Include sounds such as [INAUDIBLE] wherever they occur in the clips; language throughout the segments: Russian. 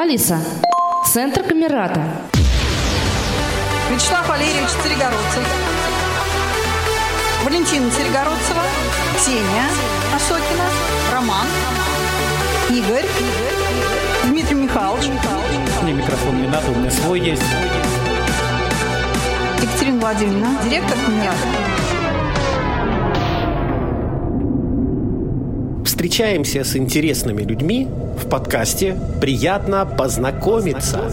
Алиса, центр Камерата. Вячеслав Валерьевич Царегородцев. Валентина Царегородцева. Ксения Осокина. Роман. Игорь. Дмитрий Михайлович. мне микрофон не надо, у меня свой есть. Екатерина Владимировна. Директор Камерата. Встречаемся с интересными людьми в подкасте «Приятно познакомиться».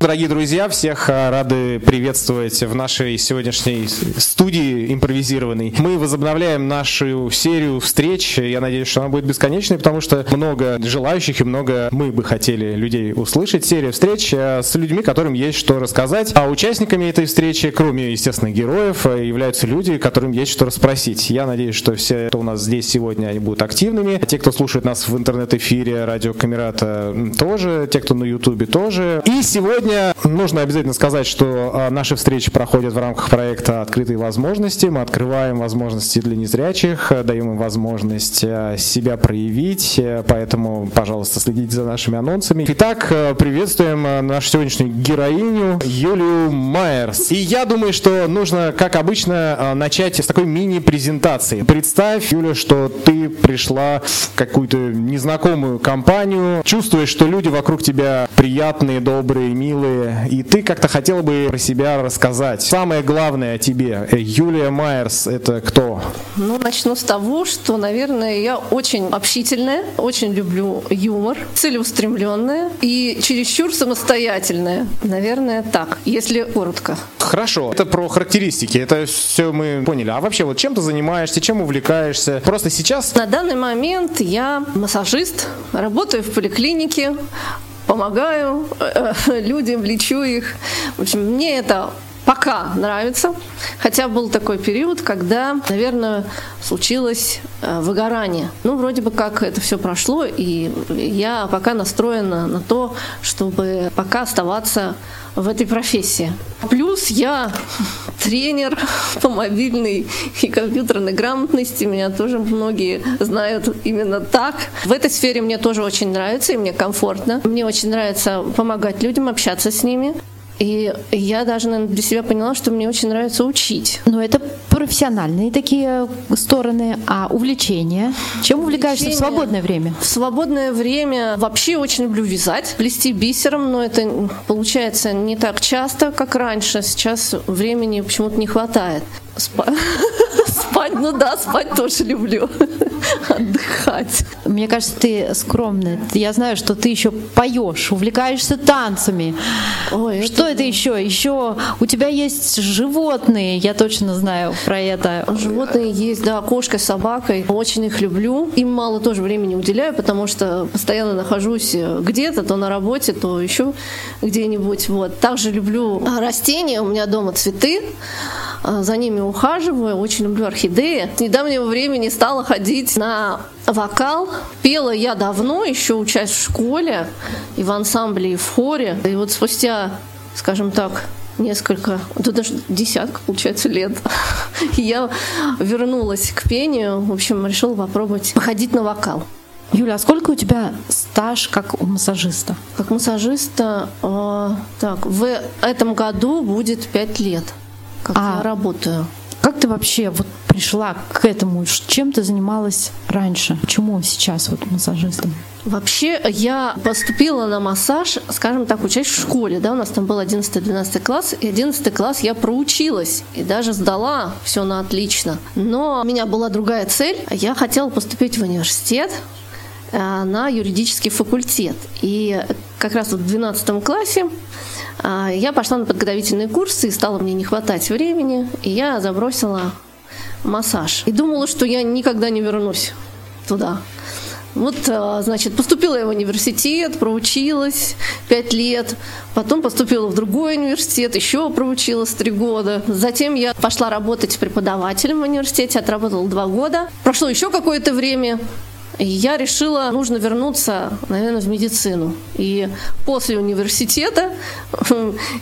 Дорогие друзья, всех а, рады приветствовать в нашей сегодняшней студии импровизированной. Мы возобновляем нашу серию встреч. Я надеюсь, что она будет бесконечной, потому что много желающих и много мы бы хотели людей услышать. Серия встреч а, с людьми, которым есть что рассказать. А участниками этой встречи, кроме, естественно, героев, а, являются люди, которым есть что расспросить. Я надеюсь, что все, кто у нас здесь сегодня, они будут активными. Те, кто слушает нас в интернет-эфире, радио Камерата тоже, те, кто на Ютубе тоже. И сегодня нужно обязательно сказать, что а, наши встречи проходят в рамках проекта «Открытые возможности». Мы открываем возможности для незрячих, а, даем им возможность а, себя проявить, э, поэтому, пожалуйста, следите за нашими анонсами. Итак, э, приветствуем э, нашу сегодняшнюю героиню Юлию Майерс. И я думаю, что нужно, как обычно, начать с такой мини-презентации. Представь, Юля, что ты пришла в какую-то незнакомую компанию, чувствуешь, что люди вокруг тебя приятные, добрые, милые, и ты как-то хотела бы про себя рассказать. Самое главное о тебе. Э, Юлия Майерс — это кто? Ну, начну с того, что, наверное, я очень общительная, очень люблю юмор, целеустремленная и чересчур самостоятельная. Наверное, так, если коротко. Хорошо, это про характеристики, это все мы поняли. А вообще, вот чем ты занимаешься, чем увлекаешься? Просто сейчас... На данный момент я массажист, работаю в поликлинике, помогаю э, [LAUGHS] людям, лечу их. В общем, мне это пока нравится. Хотя был такой период, когда, наверное, случилось э, выгорание. Ну, вроде бы как это все прошло, и я пока настроена на то, чтобы пока оставаться в этой профессии. Плюс я [LAUGHS] тренер [LAUGHS] по мобильной и компьютерной грамотности. Меня тоже многие знают именно так. В этой сфере мне тоже очень нравится и мне комфортно. Мне очень нравится помогать людям, общаться с ними. И я даже наверное, для себя поняла, что мне очень нравится учить. Но это профессиональные такие стороны, а увлечения? Чем увлекаешься увлечения? в свободное время? В свободное время вообще очень люблю вязать, плести бисером, но это получается не так часто, как раньше. Сейчас времени почему-то не хватает. [LAUGHS] Спа- спать, ну да, спать тоже люблю. [LAUGHS] Отдыхать. Мне кажется, ты скромная. Я знаю, что ты еще поешь, увлекаешься танцами. Ой, что это, это еще? Еще у тебя есть животные, я точно знаю про это. Животные есть, да, кошка, собакой. Очень их люблю. Им мало тоже времени уделяю, потому что постоянно нахожусь где-то, то на работе, то еще где-нибудь. Вот. Также люблю растения, у меня дома цветы. А, за ними ухаживаю, очень люблю орхидеи. С недавнего времени стала ходить на вокал. Пела я давно, еще учась в школе, и в ансамбле, и в хоре. И вот спустя, скажем так, несколько, да даже десятка, получается, лет. [LAUGHS] я вернулась к пению, в общем, решила попробовать походить на вокал. Юля, а сколько у тебя стаж как у массажиста? Как массажиста, э, так, в этом году будет пять лет как а я работаю. Как ты вообще вот пришла к этому? Чем ты занималась раньше? Почему сейчас вот массажистом? Вообще, я поступила на массаж, скажем так, учась в школе, да, у нас там был 11-12 класс, и 11 класс я проучилась, и даже сдала все на отлично. Но у меня была другая цель, я хотела поступить в университет, э, на юридический факультет. И как раз вот в 12 классе я пошла на подготовительные курсы, и стало мне не хватать времени, и я забросила массаж. И думала, что я никогда не вернусь туда. Вот, а, значит, поступила я в университет, проучилась пять лет, потом поступила в другой университет, еще проучилась три года. Затем я пошла работать преподавателем в университете, отработала два года. Прошло еще какое-то время, я решила, нужно вернуться, наверное, в медицину. И после университета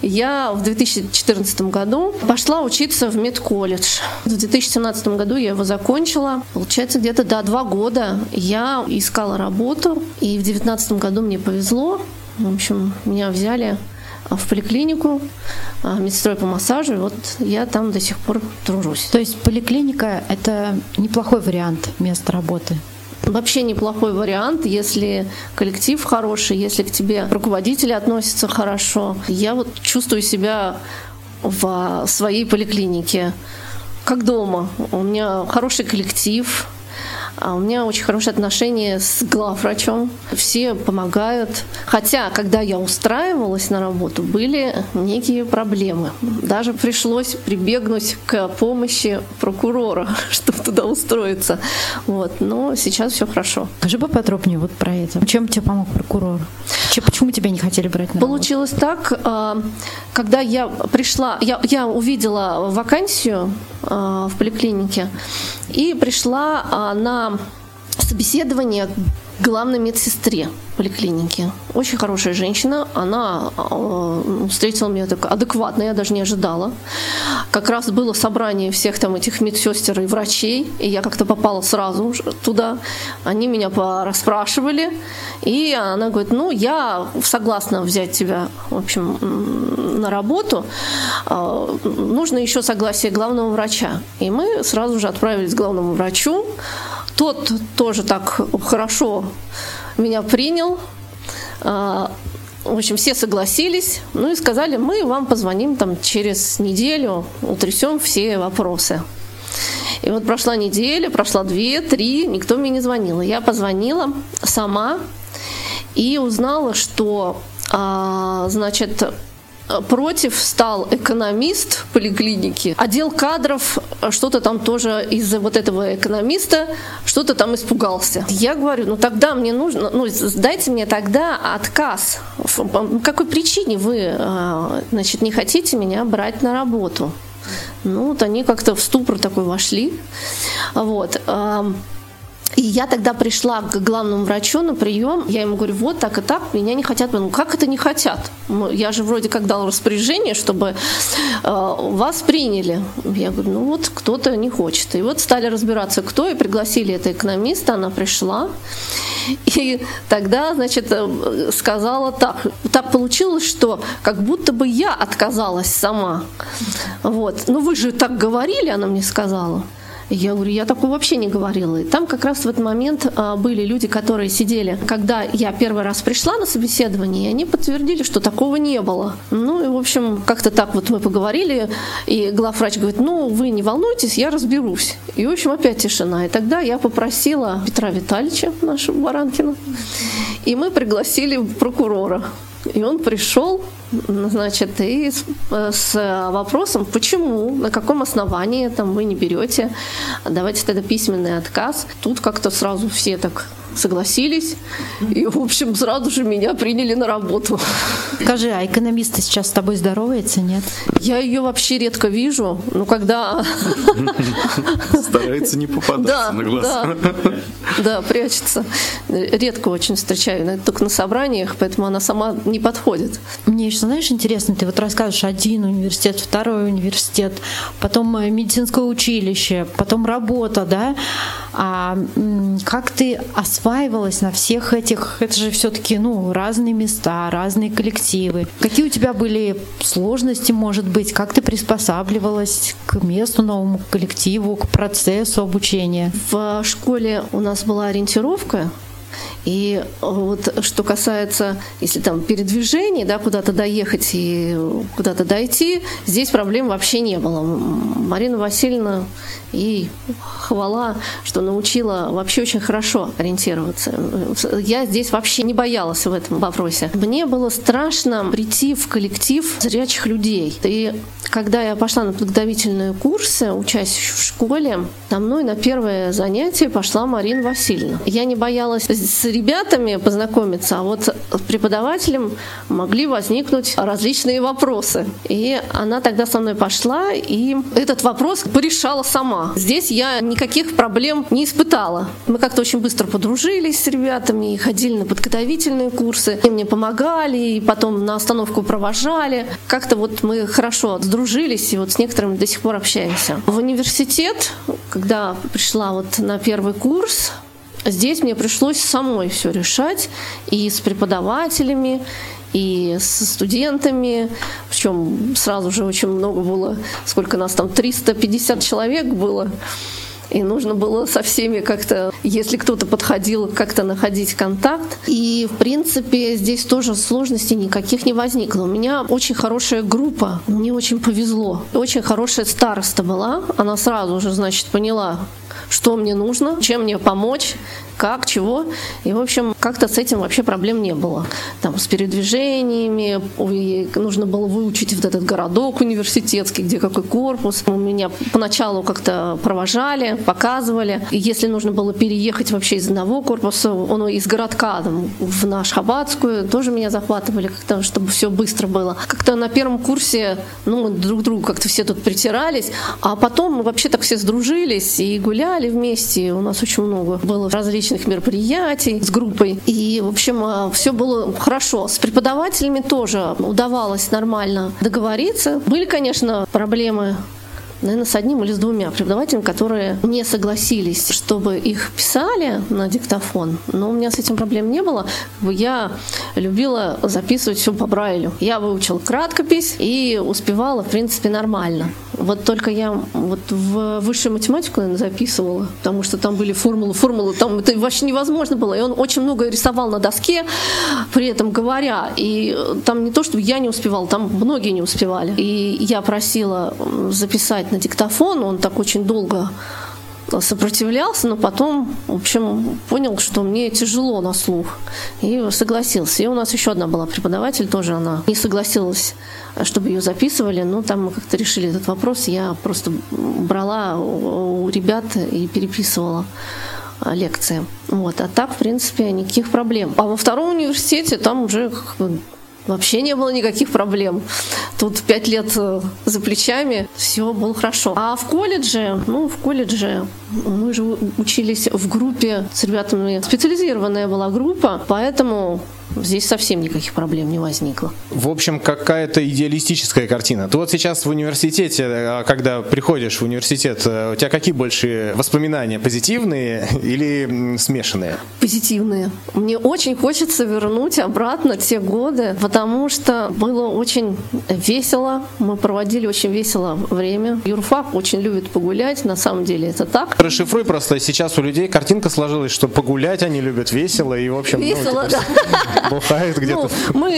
я в 2014 году пошла учиться в медколледж. В 2017 году я его закончила. Получается, где-то до два года я искала работу. И в 2019 году мне повезло. В общем, меня взяли в поликлинику, а, медсестрой по массажу, и вот я там до сих пор тружусь. То есть поликлиника — это неплохой вариант места работы? Вообще неплохой вариант, если коллектив хороший, если к тебе руководители относятся хорошо. Я вот чувствую себя в своей поликлинике как дома. У меня хороший коллектив, а у меня очень хорошие отношения с главврачом. Все помогают. Хотя, когда я устраивалась на работу, были некие проблемы. Даже пришлось прибегнуть к помощи прокурора, [LAUGHS] чтобы туда устроиться. Вот. Но сейчас все хорошо. Скажи поподробнее вот про это. Чем тебе помог прокурор? Почему тебя не хотели брать на Получилось так, а, когда я пришла, я, я увидела вакансию а, в поликлинике и пришла а, на собеседование главной медсестре поликлиники. Очень хорошая женщина. Она э, встретила меня так адекватно, я даже не ожидала. Как раз было собрание всех там этих медсестер и врачей, и я как-то попала сразу туда. Они меня расспрашивали, и она говорит, ну, я согласна взять тебя, в общем, на работу. Э, нужно еще согласие главного врача. И мы сразу же отправились к главному врачу. Тот тоже так хорошо меня принял. А, в общем, все согласились, ну и сказали, мы вам позвоним там через неделю, утрясем все вопросы. И вот прошла неделя, прошла две, три, никто мне не звонил. Я позвонила сама и узнала, что, а, значит, против стал экономист поликлиники. Отдел кадров что-то там тоже из-за вот этого экономиста что-то там испугался. Я говорю, ну тогда мне нужно, ну дайте мне тогда отказ. По какой причине вы, а, значит, не хотите меня брать на работу? Ну вот они как-то в ступор такой вошли. Вот. И я тогда пришла к главному врачу на прием, я ему говорю, вот так и так, меня не хотят. Ну как это не хотят? Ну, я же вроде как дал распоряжение, чтобы э, вас приняли. Я говорю, ну вот кто-то не хочет. И вот стали разбираться, кто, и пригласили это экономиста, она пришла. И тогда, значит, э, сказала так. Так получилось, что как будто бы я отказалась сама. Вот. Ну вы же так говорили, она мне сказала. Я говорю, я такого вообще не говорила. И там как раз в этот момент а, были люди, которые сидели, когда я первый раз пришла на собеседование, и они подтвердили, что такого не было. Ну и, в общем, как-то так вот мы поговорили, и главврач говорит, ну, вы не волнуйтесь, я разберусь. И, в общем, опять тишина. И тогда я попросила Петра Витальевича, нашего Баранкина, и мы пригласили прокурора. И он пришел, значит, и с, с вопросом, почему, на каком основании там вы не берете, давайте тогда письменный отказ. Тут как-то сразу все так согласились. И, в общем, сразу же меня приняли на работу. Скажи, а экономисты сейчас с тобой здоровается, нет? Я ее вообще редко вижу. Ну, когда... [LAUGHS] Старается не попадаться на глаз. Да, да, прячется. Редко очень встречаю, только на собраниях, поэтому она сама не подходит. Мне еще, знаешь, интересно, ты вот рассказываешь один университет, второй университет, потом э, медицинское училище, потом работа, да? А как ты осваивалась на всех этих, это же все-таки ну, разные места, разные коллективы. Какие у тебя были сложности, может быть, как ты приспосабливалась к месту, новому коллективу, к процессу обучения? В школе у нас была ориентировка, и вот что касается, если там передвижений, да, куда-то доехать и куда-то дойти, здесь проблем вообще не было. Марина Васильевна и хвала, что научила вообще очень хорошо ориентироваться. Я здесь вообще не боялась в этом вопросе. Мне было страшно прийти в коллектив зрячих людей. И когда я пошла на подготовительные курсы, учась в школе, со мной на первое занятие пошла Марина Васильевна. Я не боялась ребятами познакомиться, а вот с преподавателем могли возникнуть различные вопросы. И она тогда со мной пошла, и этот вопрос порешала сама. Здесь я никаких проблем не испытала. Мы как-то очень быстро подружились с ребятами и ходили на подготовительные курсы. И мне помогали, и потом на остановку провожали. Как-то вот мы хорошо сдружились, и вот с некоторыми до сих пор общаемся. В университет, когда пришла вот на первый курс, Здесь мне пришлось самой все решать и с преподавателями, и со студентами, причем сразу же очень много было, сколько нас там, 350 человек было. И нужно было со всеми как-то, если кто-то подходил, как-то находить контакт. И, в принципе, здесь тоже сложностей никаких не возникло. У меня очень хорошая группа, мне очень повезло. Очень хорошая староста была. Она сразу же, значит, поняла, что мне нужно, чем мне помочь, как, чего. И, в общем, как-то с этим вообще проблем не было. Там с передвижениями, ой, нужно было выучить вот этот городок университетский, где какой корпус. Меня поначалу как-то провожали, показывали. И если нужно было переехать вообще из одного корпуса, он из городка там, в наш Хабатскую, тоже меня захватывали, как-то, чтобы все быстро было. Как-то на первом курсе, ну, друг другу как-то все тут притирались, а потом мы вообще так все сдружились и гуляли вместе. У нас очень много было различных мероприятий с группой. И, в общем, э, все было хорошо. С преподавателями тоже удавалось нормально договориться. Были, конечно, проблемы наверное, с одним или с двумя преподавателями, которые не согласились, чтобы их писали на диктофон. Но у меня с этим проблем не было. Я любила записывать все по Брайлю. Я выучила краткопись и успевала, в принципе, нормально. Вот только я вот в высшую математику, наверное, записывала, потому что там были формулы, формулы, там это вообще невозможно было. И он очень много рисовал на доске, при этом говоря. И там не то, что я не успевала, там многие не успевали. И я просила записать на диктофон, он так очень долго сопротивлялся, но потом, в общем, понял, что мне тяжело на слух. И согласился. И у нас еще одна была преподаватель, тоже она не согласилась, чтобы ее записывали. Но там мы как-то решили этот вопрос. Я просто брала у ребят и переписывала лекции. Вот. А так, в принципе, никаких проблем. А во втором университете там уже Вообще не было никаких проблем. Тут пять лет э, за плечами, все было хорошо. А в колледже, ну, в колледже мы же учились в группе с ребятами. Специализированная была группа, поэтому здесь совсем никаких проблем не возникло. В общем, какая-то идеалистическая картина. Ты вот сейчас в университете, а, когда приходишь в университет, э, у тебя какие больше воспоминания, позитивные или смешанные? Позитивные. Мне очень хочется вернуть обратно те годы, потому что было очень весело. Мы проводили очень весело время. Юрфак очень любит погулять, на самом деле это так. Расшифруй просто, сейчас у людей картинка сложилась, что погулять они любят весело и, в общем, весело, ну, типа, да. Бухает где-то. Ну, мы,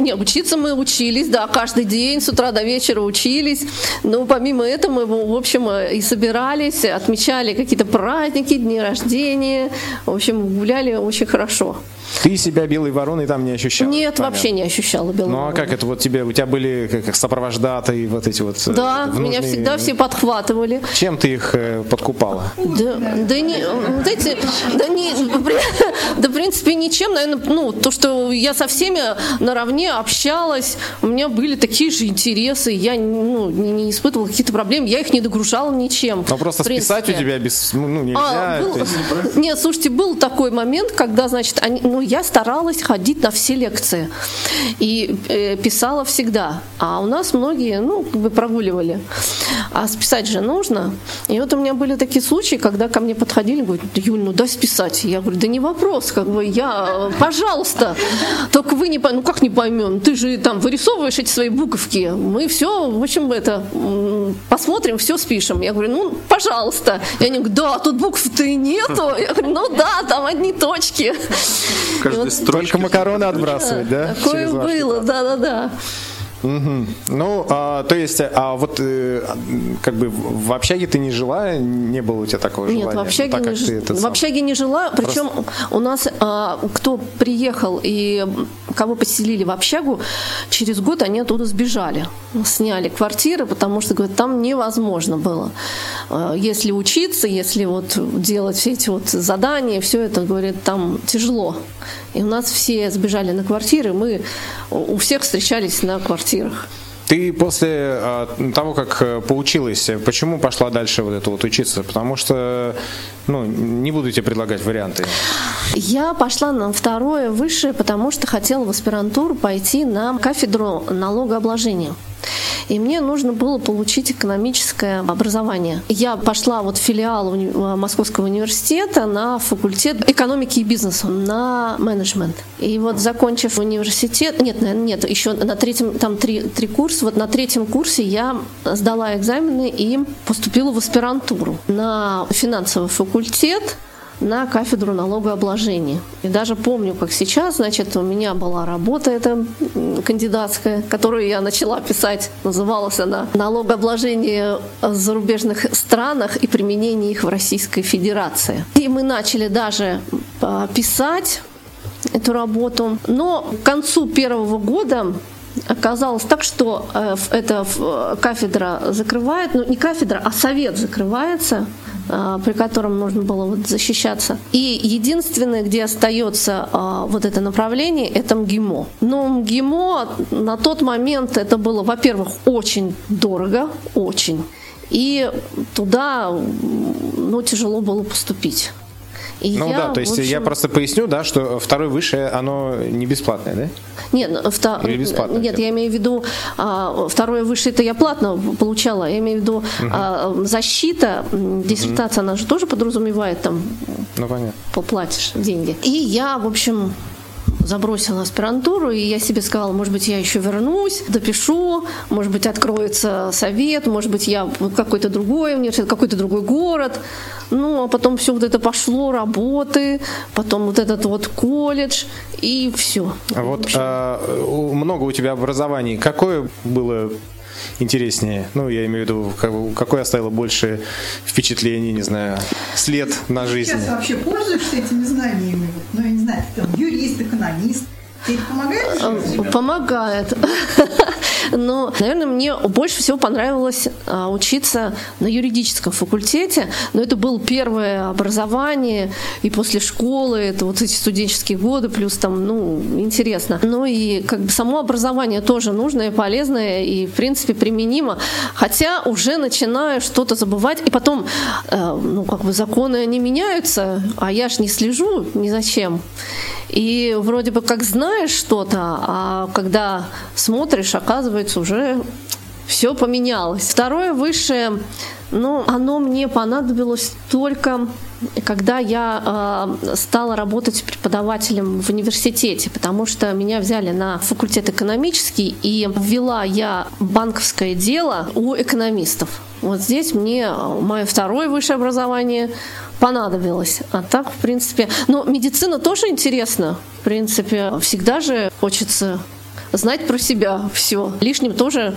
не, учиться мы учились, да, каждый день с утра до вечера учились. Но помимо этого мы, в общем, и собирались, отмечали какие-то праздники, дни рождения. В общем, гуляли очень хорошо. Ты себя белой вороной там не ощущала? Нет, понятно. вообще не ощущала белой Ну а как это вот тебе, у тебя были как сопровождатые вот эти вот э, Да, внужные... меня всегда все подхватывали. Чем ты их э, подкупала? Да, да не, вот эти, да не, да в принципе ничем, наверное, ну, то, что я со всеми наравне общалась, у меня были такие же интересы, я ну, не, не испытывала каких-то проблем, я их не догружала ничем. Ну просто списать у тебя без, ну, ну нельзя. А, был, есть... Нет, слушайте, был такой момент, когда, значит, они, ну, я старалась ходить на все лекции и э, писала всегда. А у нас многие, ну, как бы прогуливали. А списать же нужно. И вот у меня были такие случаи, когда ко мне подходили, говорят, Юль, ну дай списать. Я говорю, да не вопрос, как бы я, пожалуйста. Только вы не поймете, ну как не поймем, ты же там вырисовываешь эти свои буковки. Мы все, в общем, это, посмотрим, все спишем. Я говорю, ну, пожалуйста. И они говорят, да, тут букв-то и нету. Я говорю, ну да, там одни точки. Каждый вот, Только макароны отбрасывать, да? Такое было, да-да-да. Угу. Ну, а, то есть, а вот э, как бы в общаге ты не жила, не было у тебя такого Нет, желания? в общаге, так, не, ж... в сам? общаге не жила. Причем у нас а, кто приехал и кого поселили в общагу, через год они оттуда сбежали. Сняли квартиры, потому что, говорят, там невозможно было. А, Если учиться, если вот делать все эти вот задания, все это, говорит, там тяжело. И у нас все сбежали на квартиры, мы у всех встречались на квартирах. Ты после а, того, как э, поучилась, почему пошла дальше вот это вот учиться? Потому что, ну, не буду тебе предлагать варианты. Я пошла на второе высшее, потому что хотела в аспирантуру пойти на кафедру налогообложения. И мне нужно было получить экономическое образование. Я пошла вот в филиал э, Московского университета на факультет экономики и бизнеса, на менеджмент. И вот закончив университет, нет, наверное, нет, еще на третьем, там три, три курса, вот на третьем курсе я сдала экзамены и поступила в аспирантуру на финансовый факультет на кафедру налогообложения. И даже помню, как сейчас, значит, у меня была работа эта кандидатская, которую я начала писать. Называлась она «Налогообложение в зарубежных странах и применение их в Российской Федерации». И мы начали даже а, писать эту работу. Но к концу первого года оказалось так, что э, эта кафедра закрывает, ну не кафедра, а совет закрывается, при котором нужно было вот защищаться. И единственное, где остается э, вот это направление, это МГИМО. Но МГИМО на тот момент это было, во-первых, очень дорого, очень. И туда ну, тяжело было поступить. И Ну да, то есть общем, я просто поясню, да, что второе высшее, оно не бесплатное, да? Нет, ну, вто- Или бесплатно Нет, я имею в виду а, второе высшее это я платно получала. Я имею в виду а, защита, диссертация, она же тоже подразумевает там Ну понятно. поплатишь деньги. И я, в общем, забросила аспирантуру, и я себе сказала, может быть, я еще вернусь, допишу, может быть, откроется совет, может быть, я какой-то другой университет, какой-то другой город. Ну, а потом все вот это пошло, работы, потом вот этот вот колледж, и все. А вот а, много у тебя образований. Какое было интереснее? Ну, я имею в виду, как бы, какое оставило больше впечатлений, не знаю, след на жизнь? Сейчас вообще пользуешься этими знаниями? Вот, Ну, я не знаю, ты там юрист, экономист. Тебе помогает? жизни? Помогает. Но, наверное, мне больше всего понравилось а, учиться на юридическом факультете. Но это было первое образование, и после школы, это вот эти студенческие годы, плюс там, ну, интересно. Ну и как бы само образование тоже нужное, полезное и, в принципе, применимо. Хотя уже начинаю что-то забывать, и потом, э, ну, как бы законы, они меняются, а я ж не слежу ни за чем. И вроде бы как знаешь что-то, а когда смотришь, оказывается, уже все поменялось. Второе высшее, ну, оно мне понадобилось только когда я э, стала работать преподавателем в университете, потому что меня взяли на факультет экономический, и ввела я банковское дело у экономистов. Вот здесь мне мое второе высшее образование понадобилось. А так, в принципе... Ну, медицина тоже интересна. В принципе, всегда же хочется знать про себя все. Лишним тоже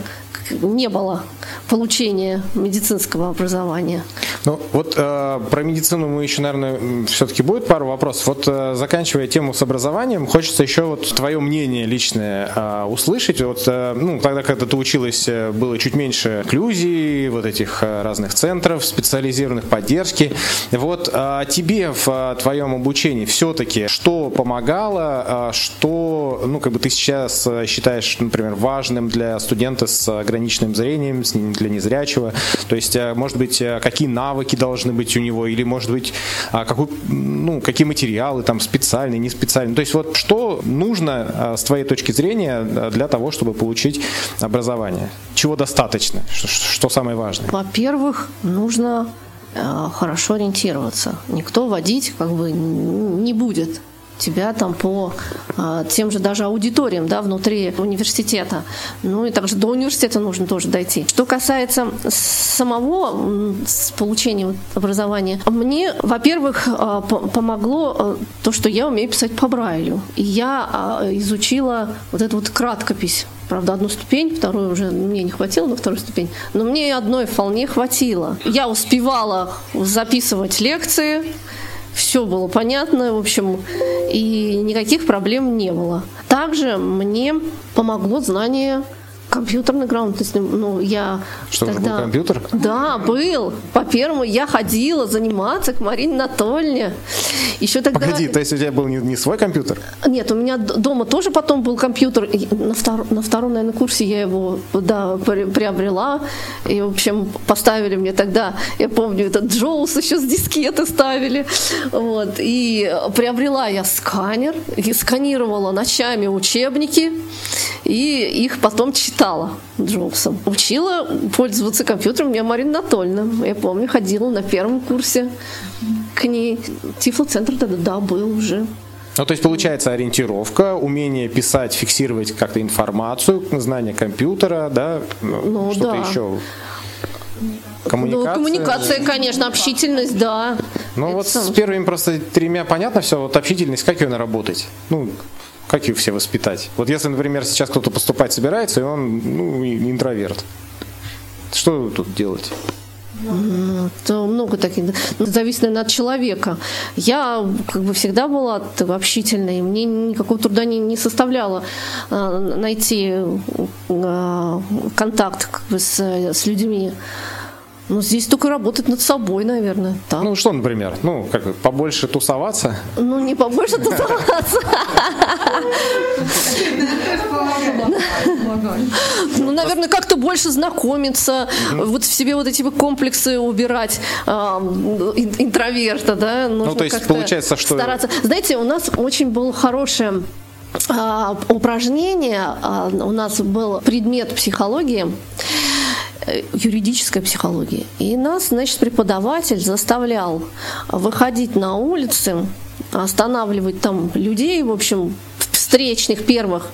не было получения медицинского образования. Ну, вот э, про медицину мы еще, наверное, все-таки будет пару вопросов. Вот э, заканчивая тему с образованием, хочется еще вот твое мнение личное э, услышать. Вот, э, ну, тогда, когда ты училась, э, было чуть меньше инклюзии, вот этих э, разных центров специализированных поддержки. Вот э, тебе в э, твоем обучении все-таки что помогало, э, что, ну, как бы ты сейчас э, считаешь, например, важным для студента с ограниченным зрением, для незрячего? То есть, э, может быть, э, какие навыки должны быть у него, или, может быть, а, какой, ну, какие материалы там специальные, не специальные? То есть, вот что нужно э, с твоей точки зрения э, для того, чтобы получить образование? Чего достаточно? Что, самое важное? Во-первых, нужно э, хорошо ориентироваться. Никто водить как бы не будет тебя там по э, тем же даже аудиториям да, внутри университета. Ну и также до университета нужно тоже дойти. Что касается самого с получения образования, мне, во-первых, по- помогло э, то, что я умею писать по Брайлю. И я э, изучила вот эту вот краткопись правда, одну ступень, вторую уже мне не хватило на вторую ступень, но мне одной вполне хватило. Я успевала записывать лекции, все было понятно, в общем, и никаких проблем не было. Также мне помогло знание компьютерной грамотности. Ну, я Что, уже тогда... был компьютер? Да, был. По первому я ходила заниматься к Марине Анатольевне. Еще тогда... Погоди, то есть у тебя был не, не свой компьютер? Нет, у меня дома тоже потом был компьютер. На, втор- на втором, наверное, курсе я его да, при- приобрела. И, в общем, поставили мне тогда, я помню, этот Джоус еще с дискеты ставили. Вот. И приобрела я сканер, и сканировала ночами учебники, и их потом читала Джоусом. Учила пользоваться компьютером меня Марина Анатольевна. Я помню, ходила на первом курсе к ней. Тифлоцентр тогда, да, был уже. Ну, то есть получается ориентировка, умение писать, фиксировать как-то информацию, знание компьютера, да, Ну, что-то да. еще. Коммуникация. Ну, коммуникация, конечно, общительность, да. Ну Это вот сам- с первыми просто тремя понятно все, вот общительность, как ее наработать? Ну, как ее все воспитать? Вот если, например, сейчас кто-то поступать собирается, и он, ну, интроверт. Что тут делать? Это много таких. Ну, Зависит, наверное, от человека. Я как бы всегда была общительной, мне никакого труда не, не составляло э, найти э, контакт как бы, с, с людьми. Ну, здесь только работать над собой, наверное. Так. Ну, что, например? Ну, как бы побольше тусоваться? Ну, не побольше тусоваться. Ну, наверное, как-то больше знакомиться, вот в себе вот эти комплексы убирать а, ин- интроверта, да. Ну, то есть получается, что- Стараться. Знаете, у нас очень было хорошее а, упражнение, а, у нас был предмет психологии, юридическая психология. И нас, значит, преподаватель заставлял выходить на улицы, останавливать там людей, в общем, встречных первых,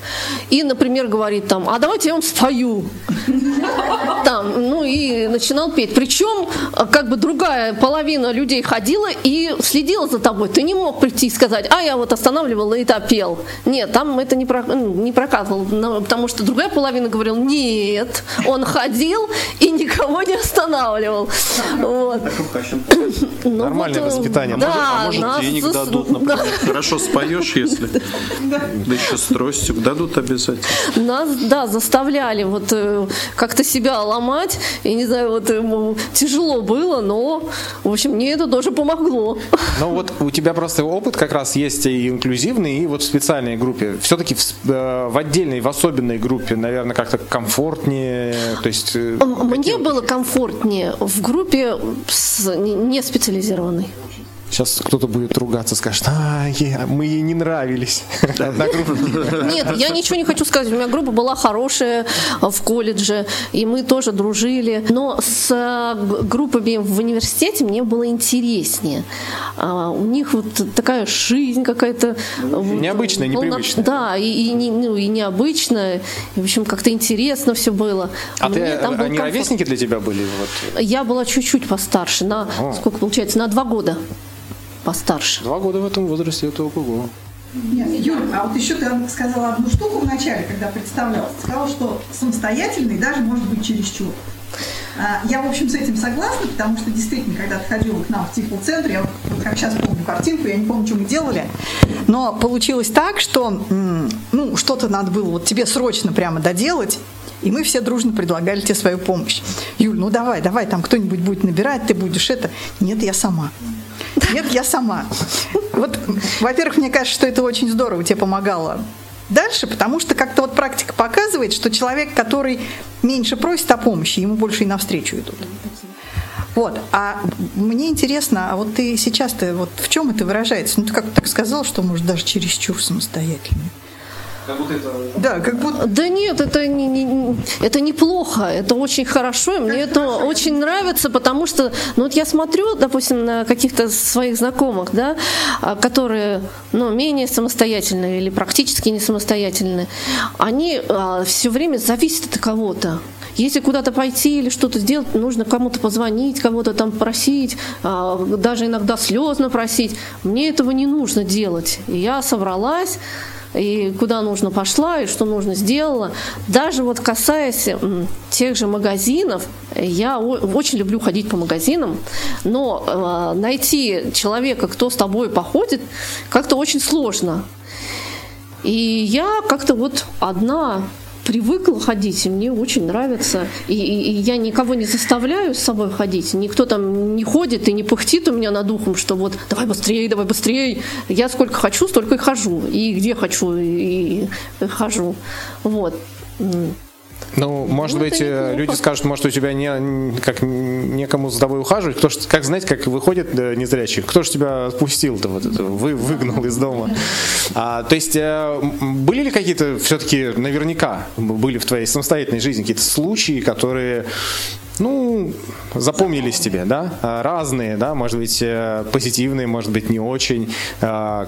и, например, говорит там, а давайте я вам спою. Там, ну и начинал петь. Причем, а, как бы другая половина людей ходила и следила за тобой. Ты не мог прийти и сказать, а я вот останавливал и это пел. Нет, там это не, про- ну, не прокатывало, но- потому что другая половина говорила, нет, он ходил и никого не останавливал. Вот. [COUGHS] Ну, Нормальное вот, э, воспитание. Да, А может, нас денег зас- дадут, [LAUGHS] например. Хорошо споешь, если. Да еще с тростью дадут обязательно. Нас, да, заставляли вот э, как-то себя ломать. Я не знаю, вот ему тяжело было, но, в общем, мне это тоже помогло. Ну вот у тебя просто опыт как раз есть и инклюзивный, и вот в специальной группе. Все-таки в, э, в отдельной, в особенной группе, наверное, как-то комфортнее. То есть э, Мне было комфортнее в группе с- не не специализированной. Сейчас кто-то будет ругаться, скажет, а, е- мы ей не нравились. Одна группа. Нет, я ничего не хочу сказать. У меня группа была хорошая в колледже, и мы тоже дружили. Но с э, группами в университете мне было интереснее. А, У них вот такая жизнь какая-то... э, Необычная, непривычная. Да, и, ну, и необычная. И, в общем, как-то интересно все было. А ты, Мне там был они ровесники для тебя были? Вот, Я была чуть-чуть постарше, на сколько получается, на два года постарше. два года в этом возрасте, это ого Нет, Юль, а вот еще ты сказала одну штуку в начале, когда представлялась. Сказала, что самостоятельный даже может быть чересчур. А, Я, в общем, с этим согласна, потому что действительно, когда ты ходила к нам в Тифл-центр, я вот как сейчас помню картинку, я не помню, что мы делали, но получилось так, что ну, что-то надо было вот тебе срочно прямо доделать, и мы все дружно предлагали тебе свою помощь. Юль, ну давай, давай, там кто-нибудь будет набирать, ты будешь это. Нет, я сама. Нет, я сама. Вот, во-первых, мне кажется, что это очень здорово тебе помогало дальше, потому что как-то вот практика показывает, что человек, который меньше просит о помощи, ему больше и навстречу идут. Вот, а мне интересно, а вот ты сейчас-то вот в чем это выражается? Ну, ты как так сказал, что, может, даже чересчур самостоятельный. Да, как будто Да нет, это, не, не- это неплохо, это очень хорошо, и мне это очень нравится, потому что, ну вот я смотрю, допустим, на каких-то своих знакомых, да, а, которые, ну, менее самостоятельные или практически не самостоятельные, они все время зависят от кого-то. Если куда-то пойти или что-то сделать, нужно кому-то позвонить, кого-то там просить, а, даже иногда слезно просить. Мне этого не нужно делать. И я собралась, и куда нужно пошла, и что нужно сделала. Даже вот касаясь тех же магазинов, я очень люблю ходить по магазинам, но э, найти человека, кто с тобой походит, как-то очень сложно. И я как-то вот одна привыкла ходить, и мне очень нравится. И, и, и я никого не заставляю с собой ходить, никто там не ходит и не пыхтит у меня над ухом, что вот давай быстрее, давай быстрее. Я сколько хочу, столько и хожу. И где хочу, и, и хожу. Вот. Ну, может ну, быть, э, люди скажут, может, у тебя не, как некому за тобой ухаживать. Кто ж, как знаете, как выходит э, незрячий, кто же тебя отпустил-то, вот это, вы, выгнал из дома. А, то есть, э, были ли какие-то, все-таки, наверняка, были в твоей самостоятельной жизни какие-то случаи, которые ну, запомнились тебе, да, а, разные, да, может быть, э, позитивные, может быть, не очень, а,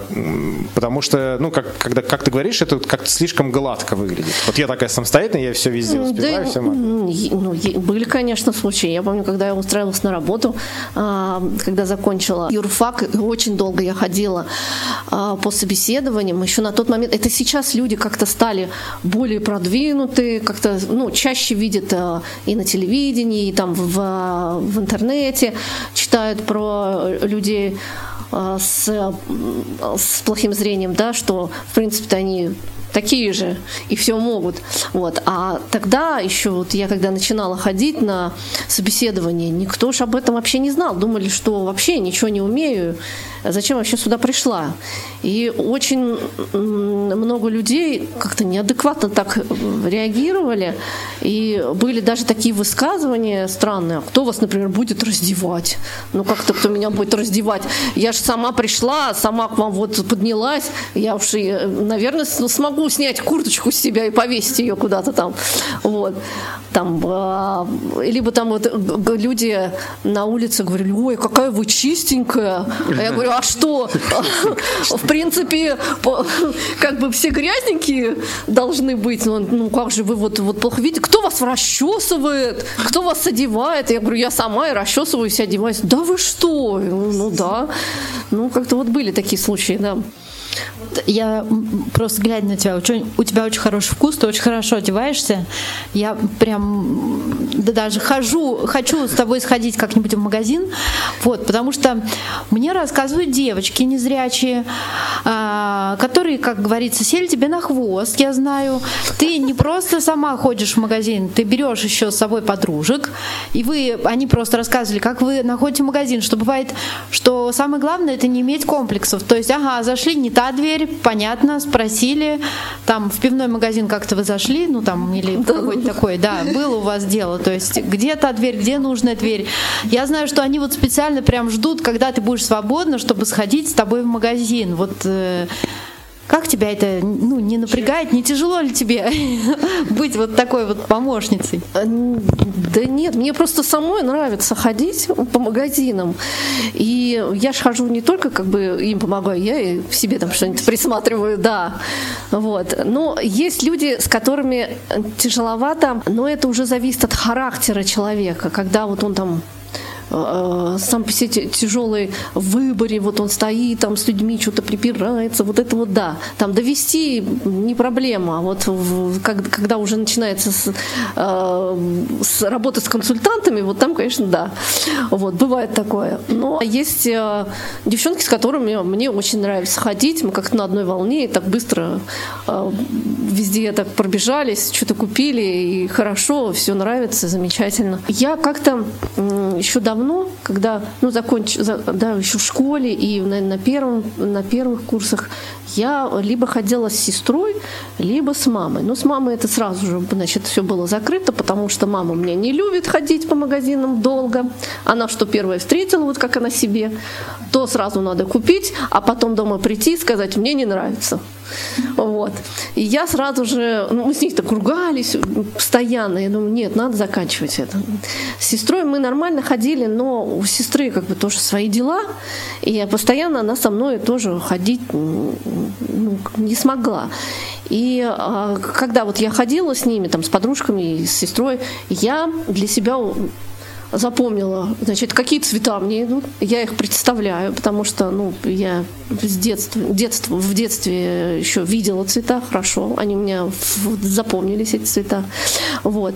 потому что, ну, как, когда, как ты говоришь, это как-то слишком гладко выглядит. Вот я такая самостоятельная, я все везде успеваю, да, все могу. Ну, были, конечно, случаи. Я помню, когда я устраивалась на работу, а, когда закончила юрфак, очень долго я ходила по собеседованиям, еще на тот момент, это сейчас люди как-то стали более продвинутые, как-то, ну, чаще видят и на телевидении, и там в, в интернете читают про людей э, с, с плохим зрением, да, что в принципе они такие же и все могут. Вот. А тогда еще вот я когда начинала ходить на собеседование, никто же об этом вообще не знал. Думали, что вообще ничего не умею, зачем вообще сюда пришла. И очень много людей как-то неадекватно так реагировали. И были даже такие высказывания странные. Кто вас, например, будет раздевать? Ну как-то кто меня будет раздевать? Я же сама пришла, сама к вам вот поднялась. Я уж, наверное, смогу снять курточку с себя и повесить ее куда-то там. Вот. Там, а, либо там вот люди на улице говорили, ой, какая вы чистенькая. А я говорю, а что? В принципе, как бы все грязненькие должны быть. Ну, ну как же вы вот, вот плохо видите? Кто вас расчесывает? Кто вас одевает? Я говорю, я сама и расчесываюсь, и одеваюсь. Да вы что? Ну да. Ну как-то вот были такие случаи, да. Я просто глядя на тебя, у тебя очень хороший вкус, ты очень хорошо одеваешься. Я прям да, даже хожу, хочу с тобой сходить как-нибудь в магазин, вот, потому что мне рассказывают девочки незрячие, а, которые, как говорится, сели тебе на хвост, я знаю. Ты не просто сама ходишь в магазин, ты берешь еще с собой подружек, и вы, они просто рассказывали, как вы находите магазин, что бывает, что самое главное это не иметь комплексов. То есть, ага, зашли не та дверь, понятно, спросили, там в пивной магазин как-то вы зашли, ну там, или какой-то такой, да, было у вас дело, то есть где та дверь, где нужная дверь. Я знаю, что они вот специально прям ждут, когда ты будешь свободна, чтобы сходить с тобой в магазин. Вот э, как тебя это ну, не напрягает? Не тяжело ли тебе [LAUGHS] быть вот такой вот помощницей? А, да нет, мне просто самой нравится ходить по магазинам. И я же хожу не только как бы им помогаю, я и в себе там что-нибудь присматриваю, да. Вот. Но есть люди, с которыми тяжеловато, но это уже зависит от характера человека, когда вот он там Э, сам по себе тяжелый в выборе, вот он стоит там с людьми, что-то припирается, вот это вот да. Там довести не проблема, а вот в, как, когда уже начинается с, э, с работы с консультантами, вот там, конечно, да. Вот, бывает такое. Но есть э, девчонки, с которыми мне очень нравится ходить, мы как-то на одной волне и так быстро э, везде так пробежались, что-то купили, и хорошо, все нравится, замечательно. Я как-то э, еще давно давно, когда, ну, законч, да, еще в школе и на, на, первом, на первых курсах, я либо ходила с сестрой, либо с мамой. Но с мамой это сразу же, значит, все было закрыто, потому что мама меня не любит ходить по магазинам долго. Она что первая встретила, вот как она себе, то сразу надо купить, а потом дома прийти и сказать, мне не нравится. Вот. И я сразу же, ну, мы с ней так ругались постоянно. Я думаю, нет, надо заканчивать это. С сестрой мы нормально ходили, но у сестры как бы тоже свои дела. И постоянно она со мной тоже ходить ну, не смогла. И а, когда вот я ходила с ними, там, с подружками и с сестрой, я для себя запомнила, значит, какие цвета мне идут. Я их представляю, потому что, ну, я с детства, детства, в детстве еще видела цвета хорошо. Они у меня запомнились, эти цвета. Вот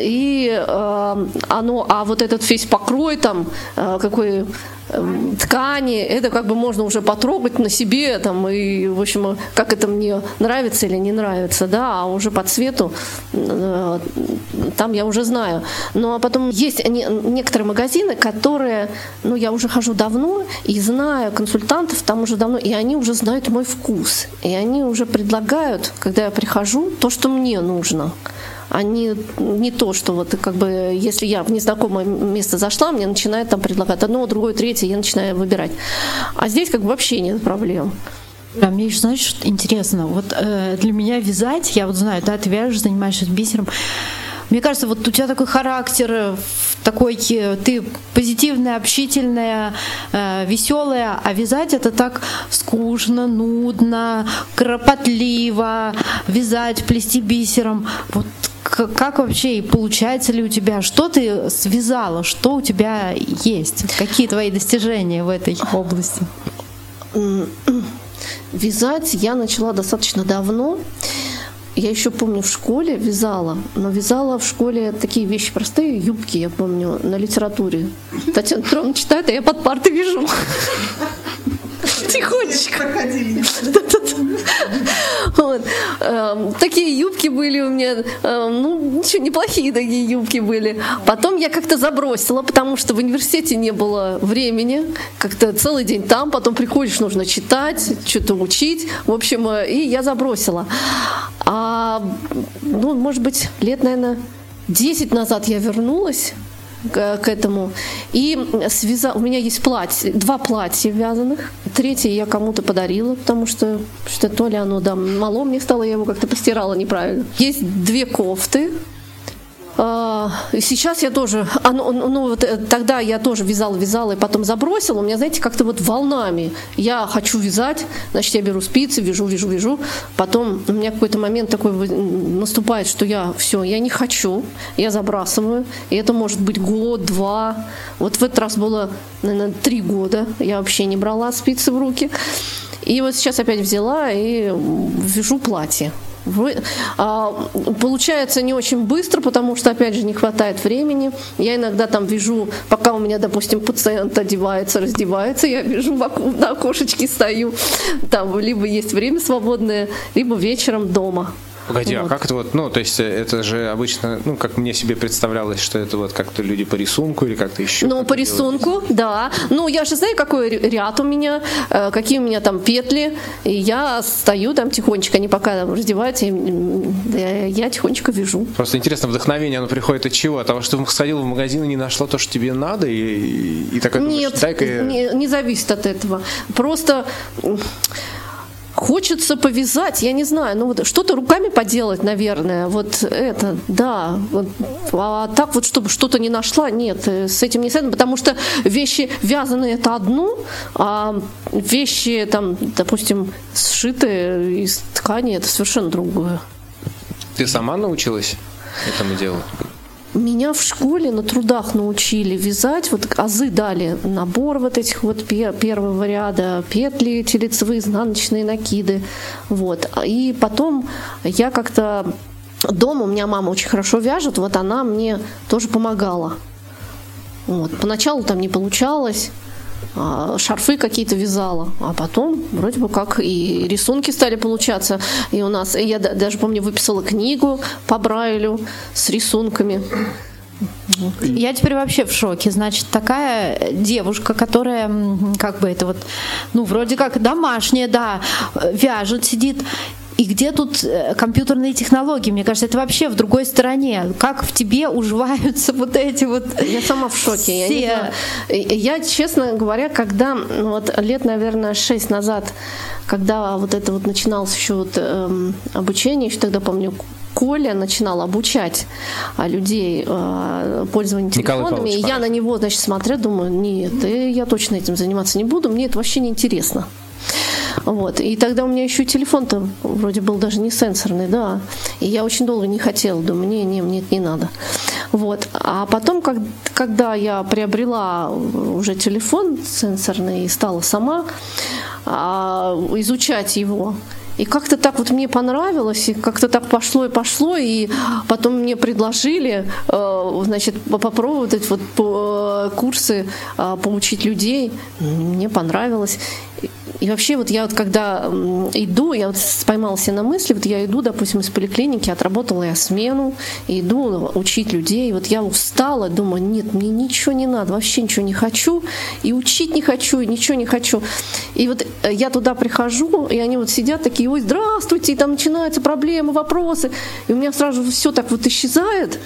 и э, оно, а вот этот весь покрой там, э, какой э, ткани, это как бы можно уже потрогать на себе, там, и, в общем, как это мне нравится или не нравится, да, а уже по цвету э, там я уже знаю. Ну, а потом есть не, некоторые магазины, которые, ну, я уже хожу давно и знаю консультантов там уже давно, и они уже знают мой вкус, и они уже предлагают, когда я прихожу, то, что мне нужно а не, то, что вот как бы если я в незнакомое место зашла, мне начинают там предлагать одно, другое, третье, я начинаю выбирать. А здесь как бы вообще нет проблем. Да, мне еще, знаешь, интересно, вот э, для меня вязать, я вот знаю, да, ты вяжешь, занимаешься бисером, мне кажется, вот у тебя такой характер, такой ты позитивная, общительная, э, веселая, а вязать это так скучно, нудно, кропотливо, вязать, плести бисером. Вот как вообще получается ли у тебя, что ты связала, что у тебя есть, какие твои достижения в этой области? Вязать я начала достаточно давно. Я еще помню, в школе вязала, но вязала в школе такие вещи простые, юбки, я помню, на литературе. Татьяна Петровна читает, а я под партой вяжу. Тихонечко. Вот. Эм, такие юбки были у меня, эм, ну, ничего, неплохие такие юбки были. Потом я как-то забросила, потому что в университете не было времени, как-то целый день там, потом приходишь, нужно читать, что-то учить, в общем, э, и я забросила. А, ну, может быть, лет, наверное, 10 назад я вернулась, к, к этому. И связа... у меня есть платье, два платья вязаных. Третье я кому-то подарила, потому что, что то ли оно да, мало мне стало, я его как-то постирала неправильно. Есть две кофты, сейчас я тоже, а, ну, ну, ну вот э, тогда я тоже вязала, вязала и потом забросила. У меня, знаете, как-то вот волнами. Я хочу вязать, значит, я беру спицы, вяжу, вяжу, вяжу. Потом у меня какой-то момент такой наступает, что я все, я не хочу, я забрасываю. И это может быть год, два. Вот в этот раз было, наверное, три года. Я вообще не брала спицы в руки. И вот сейчас опять взяла и вяжу платье. Вы, а, получается не очень быстро, потому что, опять же, не хватает времени. Я иногда там вижу, пока у меня, допустим, пациент одевается, раздевается, я вижу на окошечке стою. Там либо есть время свободное, либо вечером дома. Погоди, а вот. а как это вот, ну, то есть это же обычно, ну, как мне себе представлялось, что это вот как-то люди по рисунку или как-то еще? Ну, по рисунку, делать? да. Ну, я же знаю, какой ряд у меня, э, какие у меня там петли, и я стою там тихонечко, они пока там раздеваются, я, я тихонечко вяжу. Просто интересно, вдохновение, оно приходит от чего? От того, что ты сходила в магазин и не нашла то, что тебе надо, и, и такая Нет, думаешь, не, не зависит от этого. Просто Хочется повязать, я не знаю, ну вот что-то руками поделать, наверное, вот это, да. Вот, а так вот, чтобы что-то не нашла, нет, э, с этим не связано, потому что вещи вязаные это одно, а вещи там, допустим, сшитые из ткани это совершенно другое. Ты сама научилась этому делу? Меня в школе на трудах научили вязать, вот азы дали, набор вот этих вот первого ряда, петли эти лицевые, изнаночные накиды, вот. И потом я как-то дома, у меня мама очень хорошо вяжет, вот она мне тоже помогала. Вот. Поначалу там не получалось, шарфы какие-то вязала, а потом вроде бы как и рисунки стали получаться. И у нас, я даже помню, выписала книгу по Брайлю с рисунками. Я теперь вообще в шоке. Значит, такая девушка, которая, как бы это вот, ну, вроде как домашняя, да, вяжет, сидит, и где тут э, компьютерные технологии? Мне кажется, это вообще в другой стороне. Как в тебе уживаются [LAUGHS] вот эти вот... Я сама в шоке. Все... Я, не знаю. я, честно говоря, когда ну, вот лет, наверное, шесть назад, когда вот это вот начиналось еще вот, эм, обучение, еще тогда помню, Коля начинал обучать а, людей э, пользованию телефонами, и я на него, значит, смотрю, думаю, нет, я точно этим заниматься не буду, мне это вообще не интересно. Вот. И тогда у меня еще телефон-то вроде был даже не сенсорный, да. И я очень долго не хотела, думаю, не, не, мне это не надо. Вот. А потом, как, когда я приобрела уже телефон сенсорный и стала сама а, изучать его, и как-то так вот мне понравилось, и как-то так пошло и пошло, и потом мне предложили, э, значит, попробовать вот э, курсы, э, поучить людей. Мне понравилось. И вообще вот я вот когда иду, я вот поймала себя на мысли, вот я иду, допустим, из поликлиники, отработала я смену, иду учить людей, вот я устала, думаю, нет, мне ничего не надо, вообще ничего не хочу, и учить не хочу, и ничего не хочу. И вот э, я туда прихожу, и они вот сидят такие, ой, здравствуйте, и там начинаются проблемы, вопросы, и у меня сразу все так вот исчезает,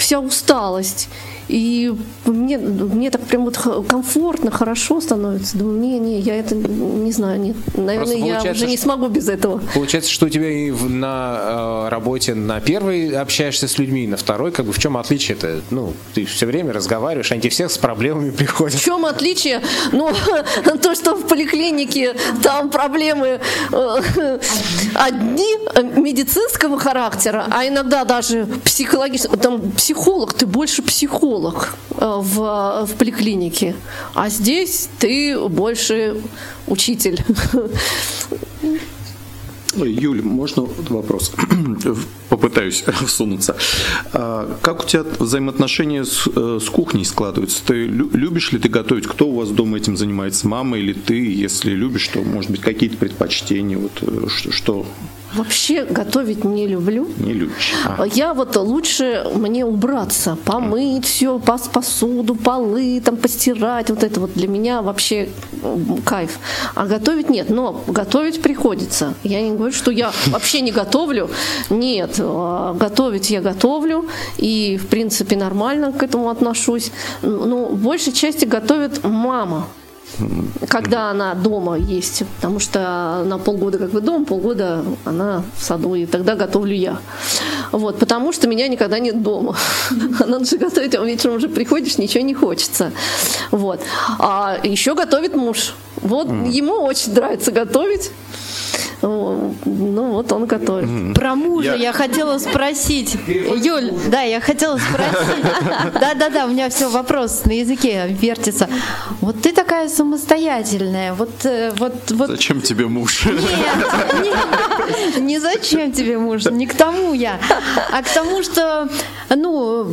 вся усталость. И мне, мне так прям вот комфортно, хорошо становится. Думаю, не, не, я это не знаю, нет. Наверное, я уже не смогу без этого. Получается, что у тебя и на э, работе на первой общаешься с людьми, на второй, как бы в чем отличие это? Ну, ты все время разговариваешь, они всех с проблемами [LAUGHS] приходят. В чем отличие? Ну, [LAUGHS] то, что в поликлинике там проблемы э, [LAUGHS] одни э, медицинского характера, а иногда даже психологического. Там психолог, ты больше психолог э, в, в поликлинике, а здесь ты больше учитель. Юль, можно вопрос? [CLEARS THROAT] Попытаюсь [LAUGHS] всунуться. А как у тебя взаимоотношения с, э, с кухней складываются? Ты любишь ли ты готовить? Кто у вас дома этим занимается? Мама или ты? Если любишь, то, может быть, какие-то предпочтения? Вот, э, что Вообще готовить не люблю. Не любишь. А. Я вот лучше мне убраться, помыть все, пас посуду, полы, там постирать. Вот это вот для меня вообще кайф. А готовить нет. Но готовить приходится. Я не говорю, что я [LAUGHS] вообще не готовлю. Нет, а, готовить я готовлю. И, в принципе, нормально к этому отношусь. Ну, большей части готовит мама когда она дома есть, потому что на полгода как бы дома, полгода она в саду, и тогда готовлю я. Вот, потому что меня никогда нет дома. [LAUGHS] Надо же готовить, а вечером уже приходишь, ничего не хочется. Вот. А еще готовит муж. Вот ему очень нравится готовить. Ну вот он готовит. Про мужа я... я хотела спросить. Юль, да, я хотела спросить. [LAUGHS] Да-да-да, у меня все вопрос на языке вертится. Вот ты такая самостоятельная. Вот, э, вот, вот. Зачем тебе муж? Нет, не, не зачем тебе муж, не к тому я, а к тому, что, ну,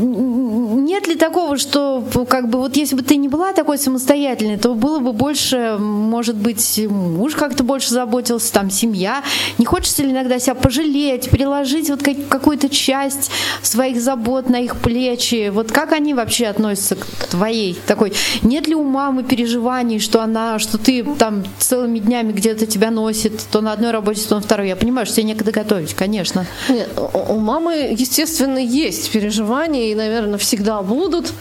нет ли такого, что, как бы, вот если бы ты не была такой самостоятельной, то было бы больше, может быть, муж как-то больше заботился, там, семья семья. Не хочется ли иногда себя пожалеть, переложить вот какую-то часть своих забот на их плечи? Вот как они вообще относятся к твоей такой? Нет ли у мамы переживаний, что она, что ты там целыми днями где-то тебя носит, то на одной работе, то на второй? Я понимаю, что тебе некогда готовить, конечно. Нет, у мамы, естественно, есть переживания и, наверное, всегда будут.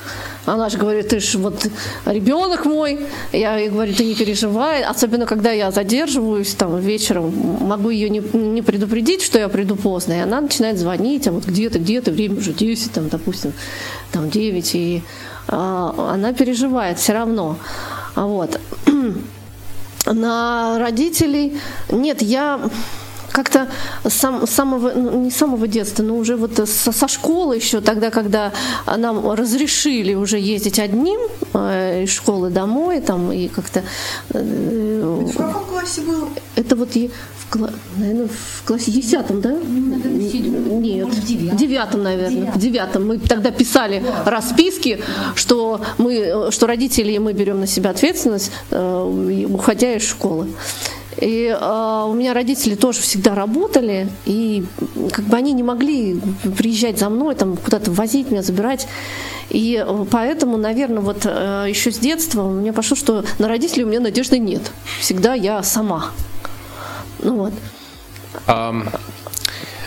Она же говорит, ты же вот ребенок мой. Я ей говорю, ты не переживай. Особенно, когда я задерживаюсь там вечером, могу ее не, не предупредить, что я приду поздно. И она начинает звонить, а вот где ты, где ты, время уже 10, там, допустим, там 9. И а, она переживает все равно. А вот. [CLEARS THROAT] На родителей нет, я как-то сам, самого, ну, не самого детства, но уже вот со, со школы еще, тогда, когда нам разрешили уже ездить одним э, из школы домой, там, и как-то... Э, в каком классе был? Это вот в, наверное, в классе десятом, да? Нет, в девятом, наверное, в девятом. Мы тогда писали расписки, что мы, что родители и мы берем на себя ответственность, э, уходя из школы. И э, у меня родители тоже всегда работали, и как бы они не могли приезжать за мной, там куда-то возить меня, забирать. И поэтому, наверное, вот э, еще с детства у меня пошло, что на родителей у меня надежды нет. Всегда я сама. Ну вот. Um,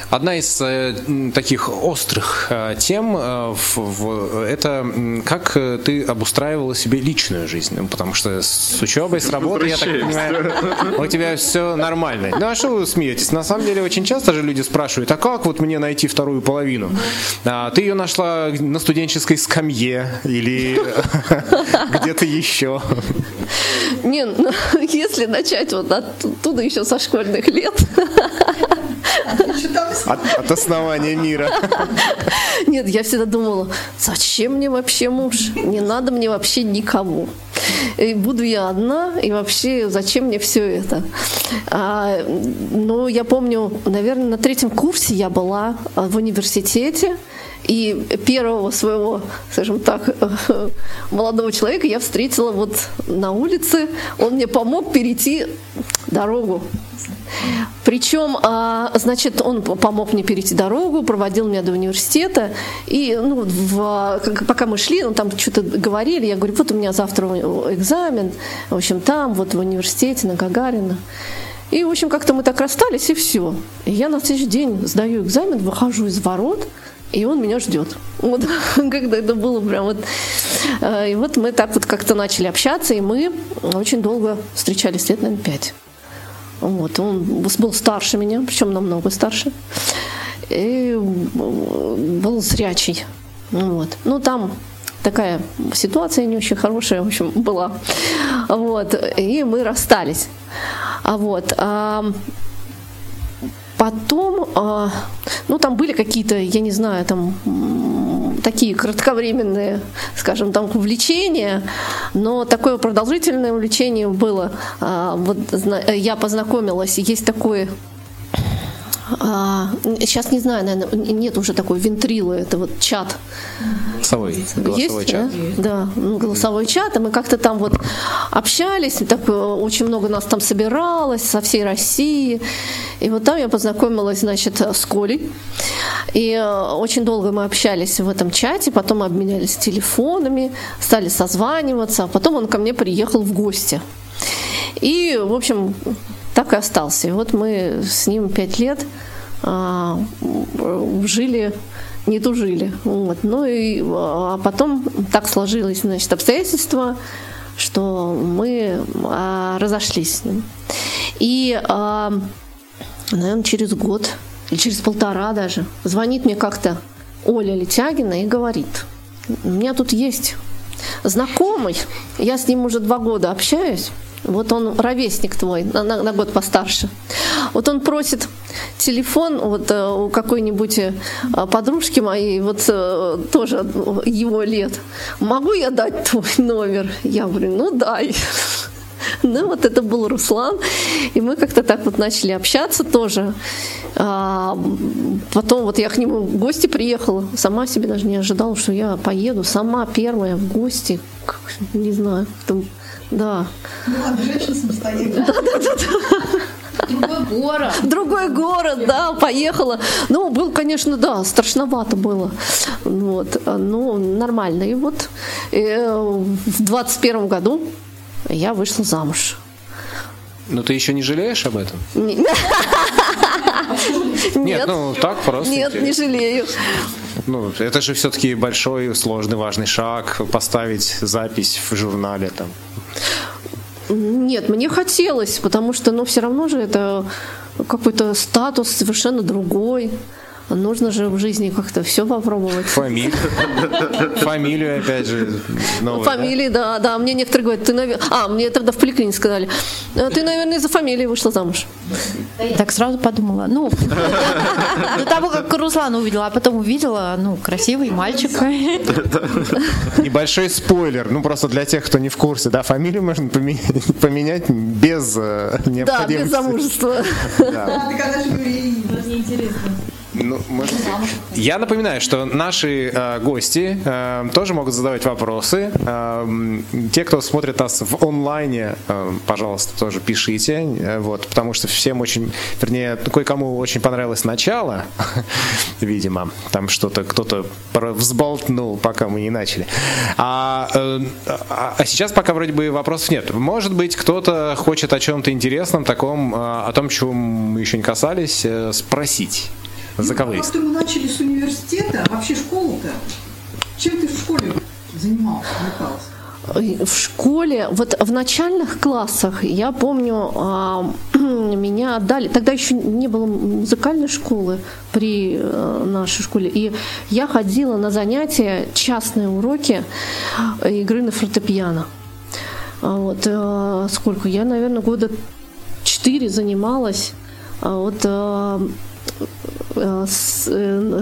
Одна из э, таких острых э, тем э, в, в, это как э, ты обустраивала себе личную жизнь. Ну, потому что с учебой, с работой, я так понимаю, у тебя все нормально. Ну а что вы смеетесь? На самом деле очень часто же люди спрашивают, а как вот мне найти вторую половину? А, ты ее нашла на студенческой скамье или [LAUGHS] где-то еще? Не, ну, [LAUGHS] если начать вот оттуда еще со школьных лет, [LAUGHS] От, от основания мира. Нет, я всегда думала, зачем мне вообще муж? Не надо мне вообще никого. И буду я одна, и вообще зачем мне все это? А, ну, я помню, наверное, на третьем курсе я была в университете, и первого своего, скажем так, [LAUGHS] молодого человека я встретила вот на улице. Он мне помог перейти дорогу. Причем, а, значит, он помог мне перейти дорогу, проводил меня до университета. И ну, в, пока мы шли, ну, там что-то говорили, я говорю, вот у меня завтра экзамен, в общем, там, вот в университете на Гагарина. И, в общем, как-то мы так расстались, и все. И я на следующий день сдаю экзамен, выхожу из ворот, и он меня ждет. Вот [LAUGHS] когда это было прям вот. Э, и вот мы так вот как-то начали общаться, и мы очень долго встречались, лет, наверное, пять. Вот, он был старше меня, причем намного старше. И был зрячий. Вот. Ну, там такая ситуация не очень хорошая, в общем, была. Вот. И мы расстались. А вот. Потом, а, ну там были какие-то, я не знаю, там такие кратковременные, скажем, там увлечения, но такое продолжительное увлечение было. А, вот я познакомилась, есть такой а, сейчас не знаю, наверное, нет уже такой вентрилы, это вот чат. Голосовой, голосовой Есть, чат. Да, да, голосовой чат, и мы как-то там вот общались, так э, очень много нас там собиралось со всей России, и вот там я познакомилась, значит, с Колей, и э, очень долго мы общались в этом чате, потом обменялись телефонами, стали созваниваться, а потом он ко мне приехал в гости. И, в общем, так и остался. И вот мы с ним пять лет а, жили, не тужили. Вот. Ну и а потом так сложилось, значит, обстоятельства, что мы а, разошлись с ним. И, а, наверное, через год или через полтора даже звонит мне как-то Оля Летягина и говорит, у меня тут есть знакомый, я с ним уже два года общаюсь, вот он ровесник твой, на, на, год постарше. Вот он просит телефон вот э, у какой-нибудь э, подружки моей, вот э, тоже его лет. Могу я дать твой номер? Я говорю, ну дай. [LAUGHS] Ну вот это был Руслан, и мы как-то так вот начали общаться тоже. А, потом вот я к нему в гости приехала, сама себе даже не ожидала, что я поеду сама первая в гости, не знаю, там да. Ну, ладно, женщина самостоятельная. Да, да, да, да. Другой город. Другой город, да, поехала. Ну, был, конечно, да, страшновато было. Вот, ну, нормально. И вот э, в двадцать году я вышла замуж. Но ты еще не жалеешь об этом? Нет ну так просто. Нет, не жалею. Ну, это же все-таки большой, сложный, важный шаг поставить запись в журнале там. Нет, мне хотелось, потому что, ну, все равно же это какой-то статус совершенно другой. Нужно же в жизни как-то все попробовать. Фамилию. Фамилию, опять же. Новую, Фамилии, да? да, да. Мне некоторые говорят, ты, наверное... А, мне тогда в поликлинике сказали, «Э, ты, наверное, из-за фамилии вышла замуж. Так сразу подумала, ну, до того, как Руслана увидела, а потом увидела, ну, красивый мальчик. Небольшой спойлер, ну, просто для тех, кто не в курсе, да, фамилию можно поменять без необходимости. Да, без замужества. Да, так она же неинтересно. Ну, может... Я напоминаю, что наши э, гости э, тоже могут задавать вопросы. Э, те, кто смотрит нас в онлайне, э, пожалуйста, тоже пишите. Э, вот, потому что всем очень, вернее, кое-кому очень понравилось начало, [LAUGHS] видимо. Там что-то кто-то взболтнул, пока мы не начали. А, э, а, а сейчас пока вроде бы вопросов нет. Может быть, кто-то хочет о чем-то интересном, таком, э, о том, чего мы еще не касались, э, спросить. Заковыристо. Как-то мы начали с университета, а вообще школу-то. Чем ты в школе занимался, увлекался? В школе, вот в начальных классах, я помню, а, [CLEARS THROAT] меня отдали, тогда еще не было музыкальной школы при э, нашей школе, и я ходила на занятия, частные уроки игры на фортепиано. А вот э, сколько? Я, наверное, года четыре занималась. А вот э, э,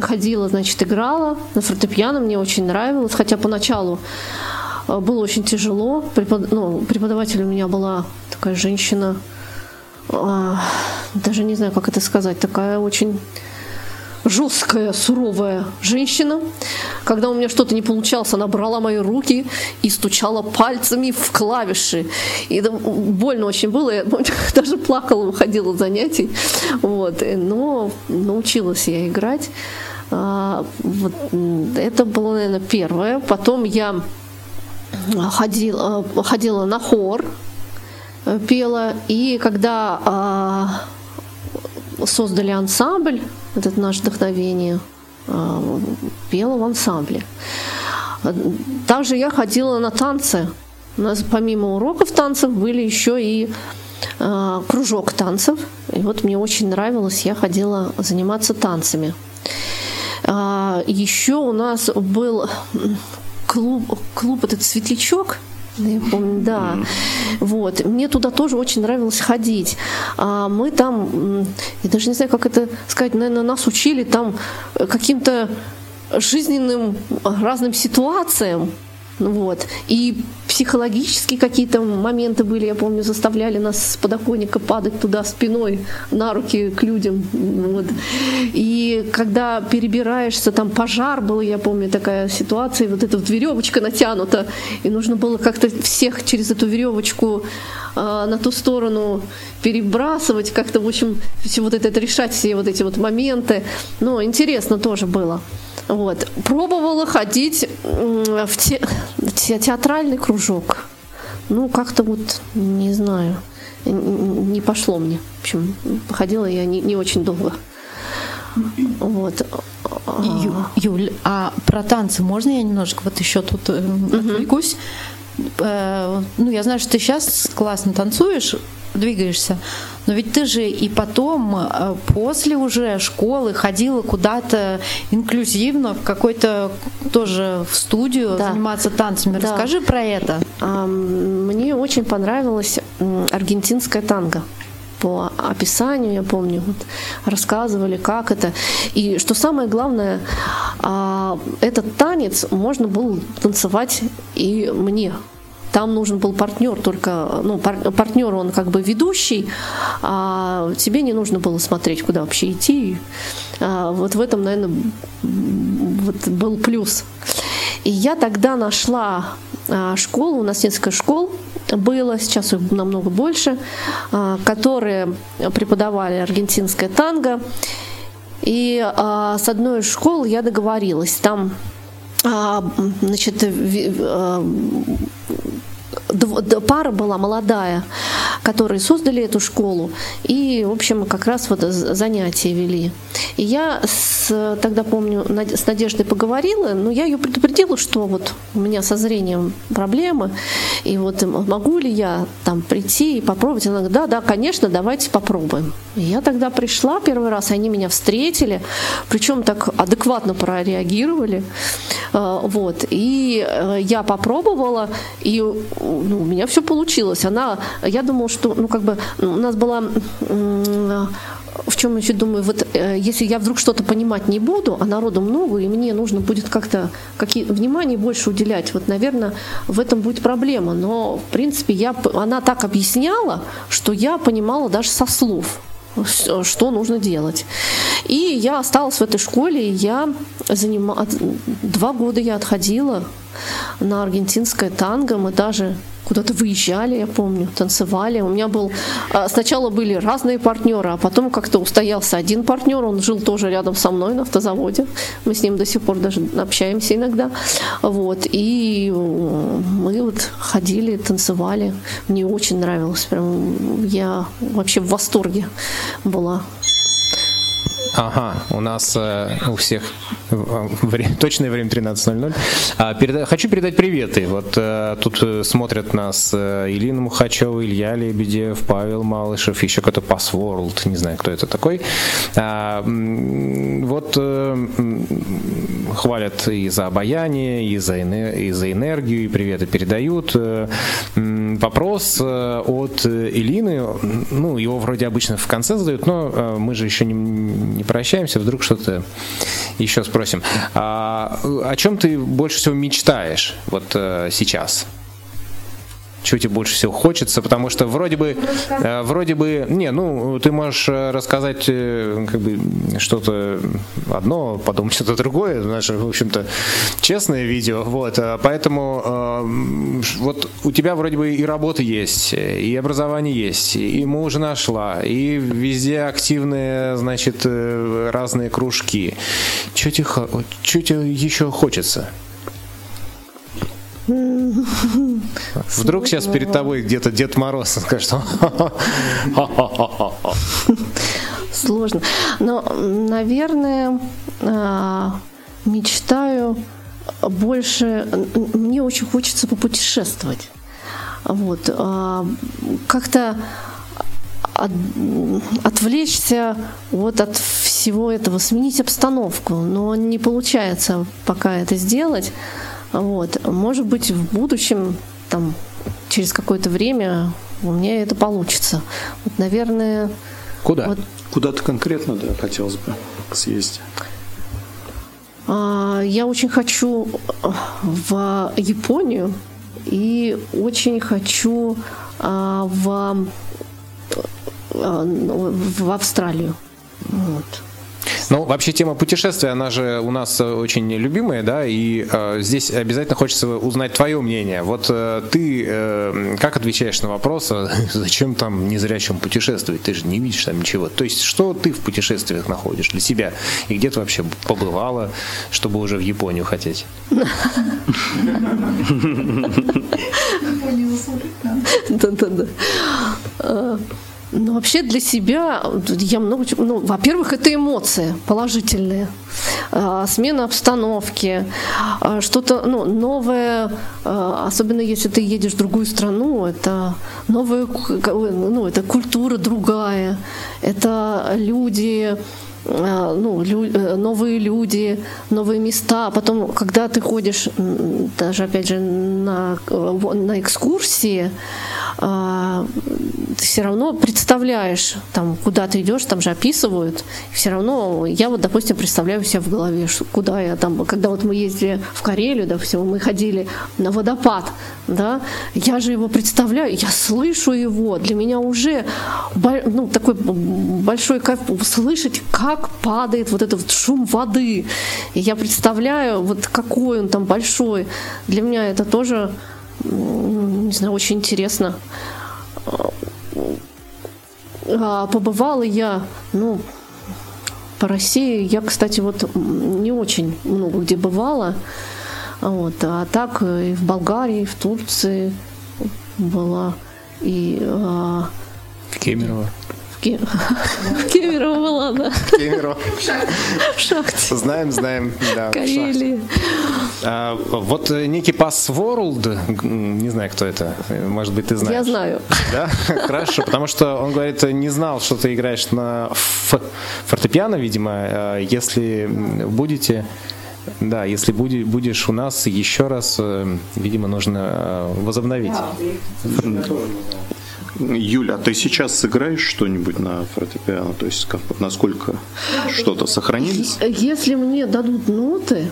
ходила, значит, играла на фортепиано, мне очень нравилось, хотя поначалу было очень тяжело. Препод... Ну, преподаватель у меня была такая женщина, а, даже не знаю, как это сказать, такая очень жесткая, суровая женщина. Когда у меня что-то не получалось, она брала мои руки и стучала пальцами в клавиши. И это больно очень было. Я [LAUGHS] даже плакала, выходила с занятий. Вот. Но научилась я играть. А, вот. Это было, наверное, первое. Потом я ходила, ходила на хор, пела. И когда а, создали ансамбль, этот наш вдохновение, а, пела в ансамбле. Также я ходила на танцы. У нас помимо уроков танцев были еще и э, кружок танцев. И вот мне очень нравилось, я ходила заниматься танцами. Э, еще у нас был клуб, клуб этот светлячок, я помню, да. Вот. Мне туда тоже очень нравилось ходить. А мы там, я даже не знаю, как это сказать, наверное, нас учили там каким-то жизненным разным ситуациям. Вот. И психологические какие-то моменты были, я помню, заставляли нас с подоконника падать туда спиной на руки к людям. Вот. И когда перебираешься, там пожар был, я помню, такая ситуация, вот эта вот веревочка натянута, и нужно было как-то всех через эту веревочку э, на ту сторону перебрасывать, как-то, в общем, все вот это решать все вот эти вот моменты. Но интересно тоже было. Вот. Пробовала ходить в те, те, театральный кружок. Ну, как-то вот, не знаю, не пошло мне. В общем, ходила я не, не очень долго. Вот. Ю, Юль, а про танцы можно я немножко вот еще тут uh-huh. отвлекусь? Э, ну, я знаю, что ты сейчас классно танцуешь, двигаешься. Но ведь ты же и потом, э, после уже школы, ходила куда-то инклюзивно, в какой-то тоже в студию да. заниматься танцами. Да. Расскажи про это. Мне очень понравилась аргентинская танго по описанию, я помню, вот, рассказывали, как это. И что самое главное, а, этот танец можно было танцевать и мне там нужен был партнер, только ну, пар, партнер он как бы ведущий, а тебе не нужно было смотреть, куда вообще идти. А вот в этом, наверное, вот был плюс. И я тогда нашла а, школу, у нас несколько школ было, сейчас их намного больше, а, которые преподавали аргентинское танго. И а, с одной из школ я договорилась. Там значит, пара была молодая, которые создали эту школу, и, в общем, как раз вот занятия вели. И я с, тогда помню, с Надеждой поговорила, но я ее предупредила, что вот у меня со зрением проблемы, и вот могу ли я там прийти и попробовать? Она говорит, да, да, конечно, давайте попробуем. И я тогда пришла первый раз, они меня встретили, причем так адекватно прореагировали, э, вот, и э, я попробовала, и ну, у меня все получилось. Она, я думала, что, ну, как бы, у нас была в чем еще думаю, вот э, если я вдруг что-то понимать не буду, а народу много, и мне нужно будет как-то какие, внимание больше уделять, вот, наверное, в этом будет проблема. Но, в принципе, я, она так объясняла, что я понимала даже со слов что нужно делать. И я осталась в этой школе, и я занималась... Два года я отходила на аргентинское танго, мы даже куда-то выезжали, я помню, танцевали. У меня был... А, сначала были разные партнеры, а потом как-то устоялся один партнер, он жил тоже рядом со мной на автозаводе. Мы с ним до сих пор даже общаемся иногда. Вот. И мы вот ходили, танцевали. Мне очень нравилось. Прям я вообще в восторге была. Ага, у нас э, у всех время, точное время 13.00. А, хочу передать приветы. Вот э, тут э, смотрят нас э, Илина Мухачева, Илья Лебедев, Павел Малышев, еще какой-то Passworld, не знаю, кто это такой. А, вот хвалят и за обаяние, и за, и за энергию, и приветы передают. Вопрос от Илины, ну, его вроде обычно в конце задают, но мы же еще не, не прощаемся, вдруг что-то еще спросим. А, о чем ты больше всего мечтаешь вот э, сейчас? Чего тебе больше всего хочется, потому что вроде бы, э, вроде бы, не, ну, ты можешь э, рассказать э, как бы что-то одно, потом [LAUGHS] что-то другое, наше, в общем-то, честное видео, вот, поэтому вот у тебя вроде бы и работа есть, и образование есть, и муж нашла, и везде активные, значит, разные кружки. Что тебе, что тебе еще хочется? Вдруг сейчас перед тобой где-то Дед Мороз скажет. [LAUGHS] Сложно. Но, наверное, а, мечтаю больше. Мне очень хочется попутешествовать. Вот. А, как-то от, отвлечься вот от всего этого, сменить обстановку. Но не получается пока это сделать. Вот. Может быть, в будущем, там, через какое-то время у меня это получится. Вот, наверное... Куда? Вот, Куда-то конкретно, да, хотелось бы съездить. А, я очень хочу в Японию и очень хочу а, в, а, в Австралию. Вот. Ну, вообще тема путешествия, она же у нас очень любимая, да, и э, здесь обязательно хочется узнать твое мнение. Вот э, ты э, как отвечаешь на вопрос, а [LAUGHS] зачем там незрячим путешествовать? Ты же не видишь там ничего. То есть, что ты в путешествиях находишь для себя? И где ты вообще побывала, чтобы уже в Японию хотеть? [LAUGHS] Да-да-да. Ну, вообще для себя я много. Ну, во-первых, это эмоции положительные. А, смена обстановки, а, что-то ну, новое, а, особенно если ты едешь в другую страну, это новая, ну, это культура другая, это люди, ну, лю, э, новые люди, новые места. Потом, когда ты ходишь, даже опять же на, на экскурсии, ты все равно представляешь, там, куда ты идешь, там же описывают. Все равно я вот, допустим, представляю себя в голове, куда я там, когда вот мы ездили в Карелию, допустим, мы ходили на водопад, да, я же его представляю, я слышу его, для меня уже ну, такой большой кайф слышать, как падает вот этот шум воды. И я представляю, вот какой он там большой. Для меня это тоже, не знаю, очень интересно. А побывала я, ну, по России я, кстати, вот не очень много где бывала. Вот. А так и в Болгарии, и в Турции была, и а... Кемерово. В, Ке... в Кемерово была, да. Кемерово. В шахте. Знаем, знаем, да. Карелии. А, вот э, некий Pass World, не знаю, кто это, может быть, ты знаешь. Я знаю. Да? [LAUGHS] Хорошо, потому что он говорит, не знал, что ты играешь на фортепиано, видимо. А, если будете да, если будешь у нас еще раз, э, видимо, нужно э, возобновить. Юля, а ты сейчас сыграешь что-нибудь на фортепиано? То есть насколько что-то сохранилось? Если мне дадут ноты,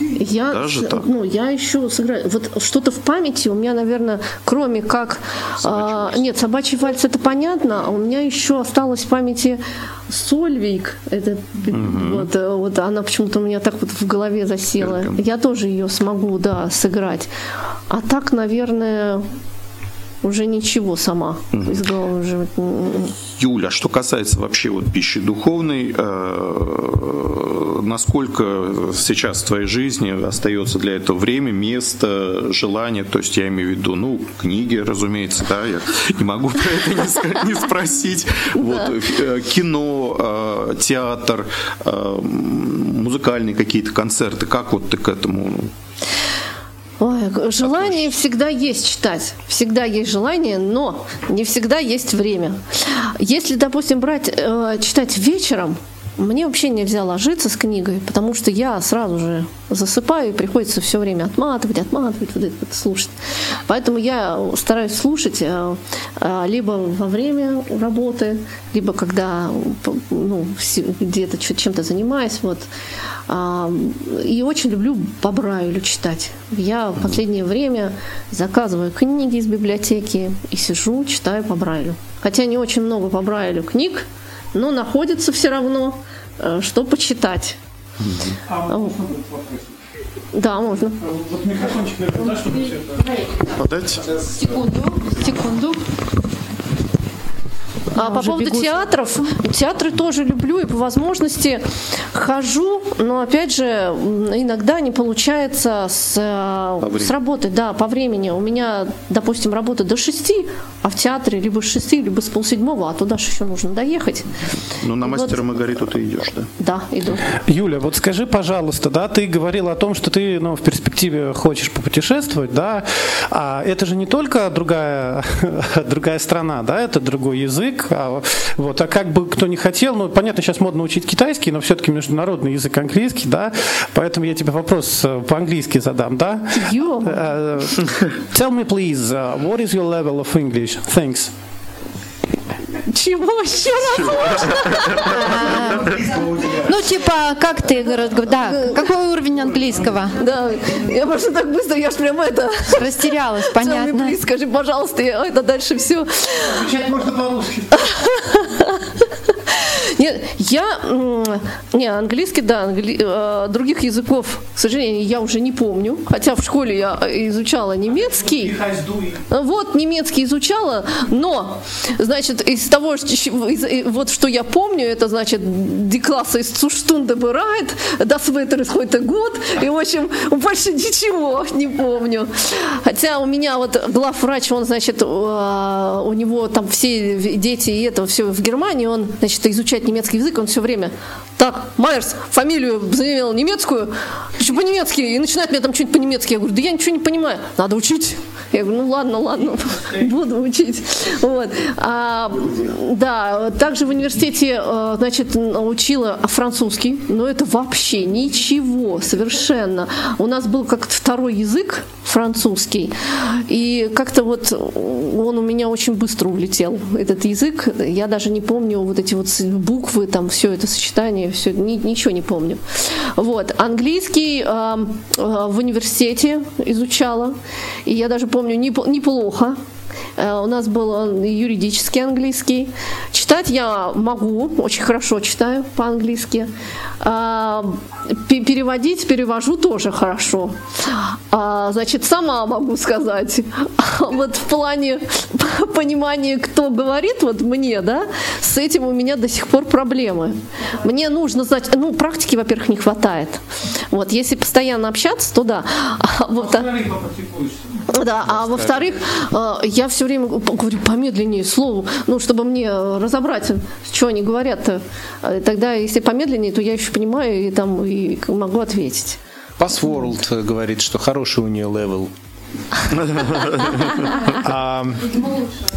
я, Даже так? ну, я еще сыграю. Вот что-то в памяти у меня, наверное, кроме как... А, нет, собачий вальс это понятно, а у меня еще осталось в памяти Сольвик. Это, угу. вот, вот она почему-то у меня так вот в голове засела. Эрком. Я тоже ее смогу, да, сыграть. А так, наверное, уже ничего сама из головы уже. Юля, что касается вообще вот пищи духовной, э, насколько сейчас в твоей жизни остается для этого время, место, желание, то есть я имею в виду, ну, книги, разумеется, да, я не могу про это не спросить, [LAUGHS] вот, э, кино, э, театр, музыкальные какие-то концерты, как вот ты к этому Ой, желание всегда есть читать, всегда есть желание, но не всегда есть время. Если, допустим, брать э, читать вечером, мне вообще нельзя ложиться с книгой, потому что я сразу же засыпаю и приходится все время отматывать, отматывать, вот это вот слушать. Поэтому я стараюсь слушать э, э, либо во время работы, либо когда ну, где-то чем-то занимаюсь. Вот. А, и очень люблю по Брайлю читать. Я в последнее время заказываю книги из библиотеки и сижу, читаю по Брайлю. Хотя не очень много по Брайлю книг, но находится все равно, э, что почитать. А вот да, можно. Вот микрофончик да, чтобы все это... Подать? Секунду, секунду. А по поводу бегут. театров, театры тоже люблю и по возможности хожу, но опять же иногда не получается с, э, с работы, да, по времени. У меня, допустим, работа до шести, а в театре либо с шести, либо с полседьмого, а туда же еще нужно доехать. Ну, на мастера вот. Маргариту ты идешь, да? Да, иду. Юля, вот скажи, пожалуйста, да, ты говорила о том, что ты ну, в перспективе хочешь попутешествовать, да, а это же не только другая, [LAUGHS] другая страна, да, это другой язык, а, вот, а как бы кто не хотел, ну, понятно, сейчас модно учить китайский, но все-таки международный язык английский, да, поэтому я тебе вопрос э, по-английски задам, да? Uh, tell me, please, uh, what is your level of English? Thanks. Чего еще Ну, типа, как ты, да, какой уровень английского? Да, я просто так быстро, я ж прямо это... Растерялась, [LAUGHS] понятно. Скажи, пожалуйста, это дальше все. Отвечать можно по-русски. [LAUGHS] Нет, я... Не, английский, да, англи, э, других языков, к сожалению, я уже не помню. Хотя в школе я изучала немецкий. Вот, немецкий изучала, но, значит, из того, из, вот что я помню, это, значит, ist zu Stunde bereit, das Wetter heute gut, и, в общем, больше ничего не помню. Хотя у меня вот главврач, он, значит, э, у него там все дети и это все в Германии, он, значит, изучать немецкий язык, он все время так, Майерс, фамилию заявил немецкую, еще по-немецки, и начинает мне там что-нибудь по-немецки. Я говорю, да я ничего не понимаю, надо учить. Я говорю, ну ладно, ладно, [LAUGHS] буду учить. Вот. А, да, также в университете, э, значит, учила французский, но это вообще ничего, совершенно. У нас был как-то второй язык французский, и как-то вот он у меня очень быстро улетел, этот язык. Я даже не помню вот эти вот буквы, там все это сочетание, все, ни, ничего не помню. Вот. Английский э, э, в университете изучала, и я даже помню неплохо. Э, у нас был юридический английский. Читать я могу, очень хорошо читаю по-английски. А, переводить, перевожу тоже хорошо. А, значит, сама могу сказать. Вот в плане [LAUGHS] понимания, кто говорит вот мне, да, с этим у меня до сих пор проблемы. Мне нужно знать, ну, практики, во-первых, не хватает. Вот, если постоянно общаться, то да. А вот, да, а во-вторых, э, я все время говорю помедленнее slowly, ну, чтобы мне разобрать, что они говорят. Э, тогда, если помедленнее, то я еще понимаю и там и могу ответить. Passworld говорит, что хороший у нее level. А,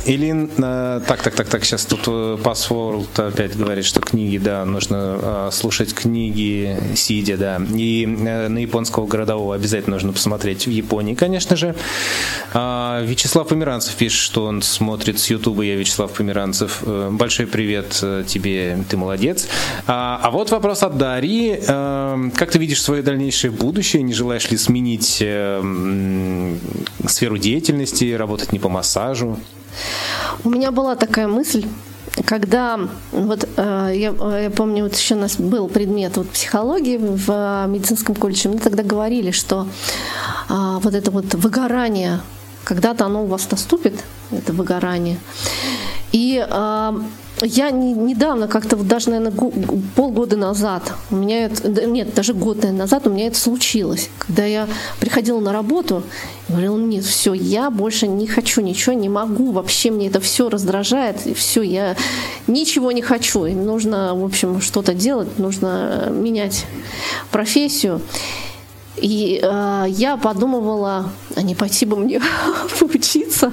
Илин, э, так, так, так, так, сейчас тут э, Password опять говорит, что книги, да, нужно а, слушать книги сидя, да. И э, на японского городового обязательно нужно посмотреть в Японии, конечно же. А, Вячеслав Померанцев пишет, что он смотрит с Ютуба. Я Вячеслав Померанцев. Большой привет тебе, ты молодец. А вот вопрос от Дарьи. Как ты видишь свое дальнейшее будущее? Не желаешь ли сменить сферу деятельности, работать не по массажу? У меня была такая мысль, когда вот э, я, я помню, вот еще у нас был предмет вот психологии в э, медицинском колледже, мы тогда говорили, что э, вот это вот выгорание, когда-то оно у вас наступит, это выгорание. И э, я не, недавно, как-то вот даже, наверное, полгода назад, у меня это, нет, даже год наверное, назад у меня это случилось. Когда я приходила на работу, и говорила, нет, все, я больше не хочу ничего, не могу, вообще мне это все раздражает, и все, я ничего не хочу. И нужно, в общем, что-то делать, нужно менять профессию. И э, я подумывала, а не пойти бы мне [LAUGHS] поучиться.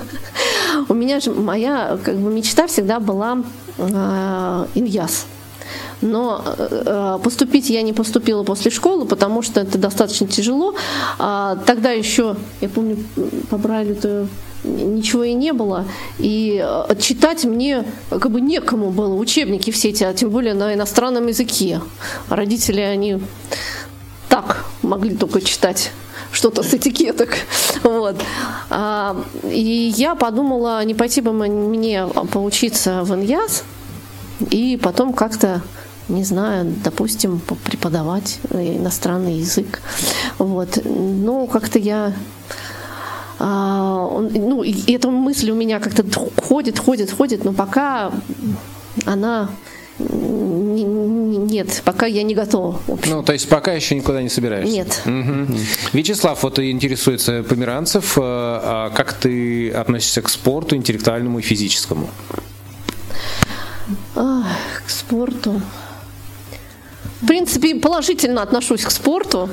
У меня же моя как бы, мечта всегда была э. Но э, поступить я не поступила после школы, потому что это достаточно тяжело. А тогда еще, я помню, по Брайлю-то ничего и не было. И э, читать мне как бы некому было учебники все эти, а тем более на иностранном языке. Родители, они могли только читать что-то с этикеток. Вот. А, и я подумала, не пойти бы мне поучиться в ИНЯС и потом как-то не знаю, допустим, преподавать иностранный язык. Вот. Ну, как-то я а, ну, эта мысль у меня как-то ходит, ходит, ходит, но пока она нет, пока я не готова. Ну, то есть пока еще никуда не собираешься? Нет. Угу. Вячеслав, вот интересуется померанцев. Э, а как ты относишься к спорту интеллектуальному и физическому? А, к спорту. В принципе, положительно отношусь к спорту.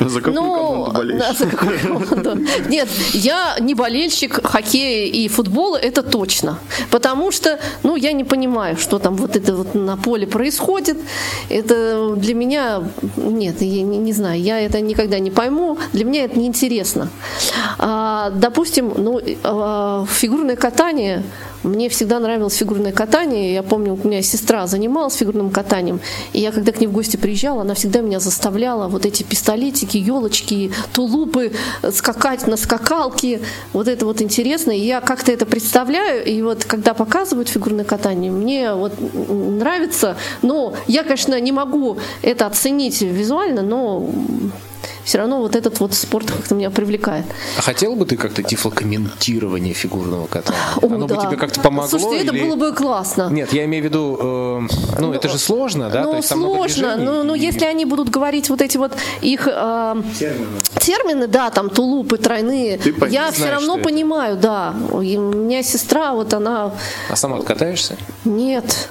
За какую ну, болеешь? [LAUGHS] За какую команду? Нет, я не болельщик хоккея и футбола, это точно. Потому что, ну, я не понимаю, что там вот это вот на поле происходит. Это для меня, нет, я не, не знаю, я это никогда не пойму. Для меня это неинтересно. А, допустим, ну, а, фигурное катание мне всегда нравилось фигурное катание. Я помню, у меня сестра занималась фигурным катанием. И я, когда к ней в гости приезжала, она всегда меня заставляла вот эти пистолетики, елочки, тулупы скакать на скакалке. Вот это вот интересно. И я как-то это представляю. И вот когда показывают фигурное катание, мне вот нравится. Но я, конечно, не могу это оценить визуально, но все равно вот этот вот спорт как-то меня привлекает. А хотел бы ты как-то тифлокомментирование фигурного катания? О, Оно да. бы тебе как-то помогло? Слушайте, или... это было бы классно. Нет, я имею в виду, э, ну, ну это же сложно, да? Ну, То есть, сложно, но, но и... если они будут говорить вот эти вот их э, термины. термины, да, там тулупы тройные, ты я все равно понимаю, да. И у меня сестра, вот она... А сама катаешься? Нет.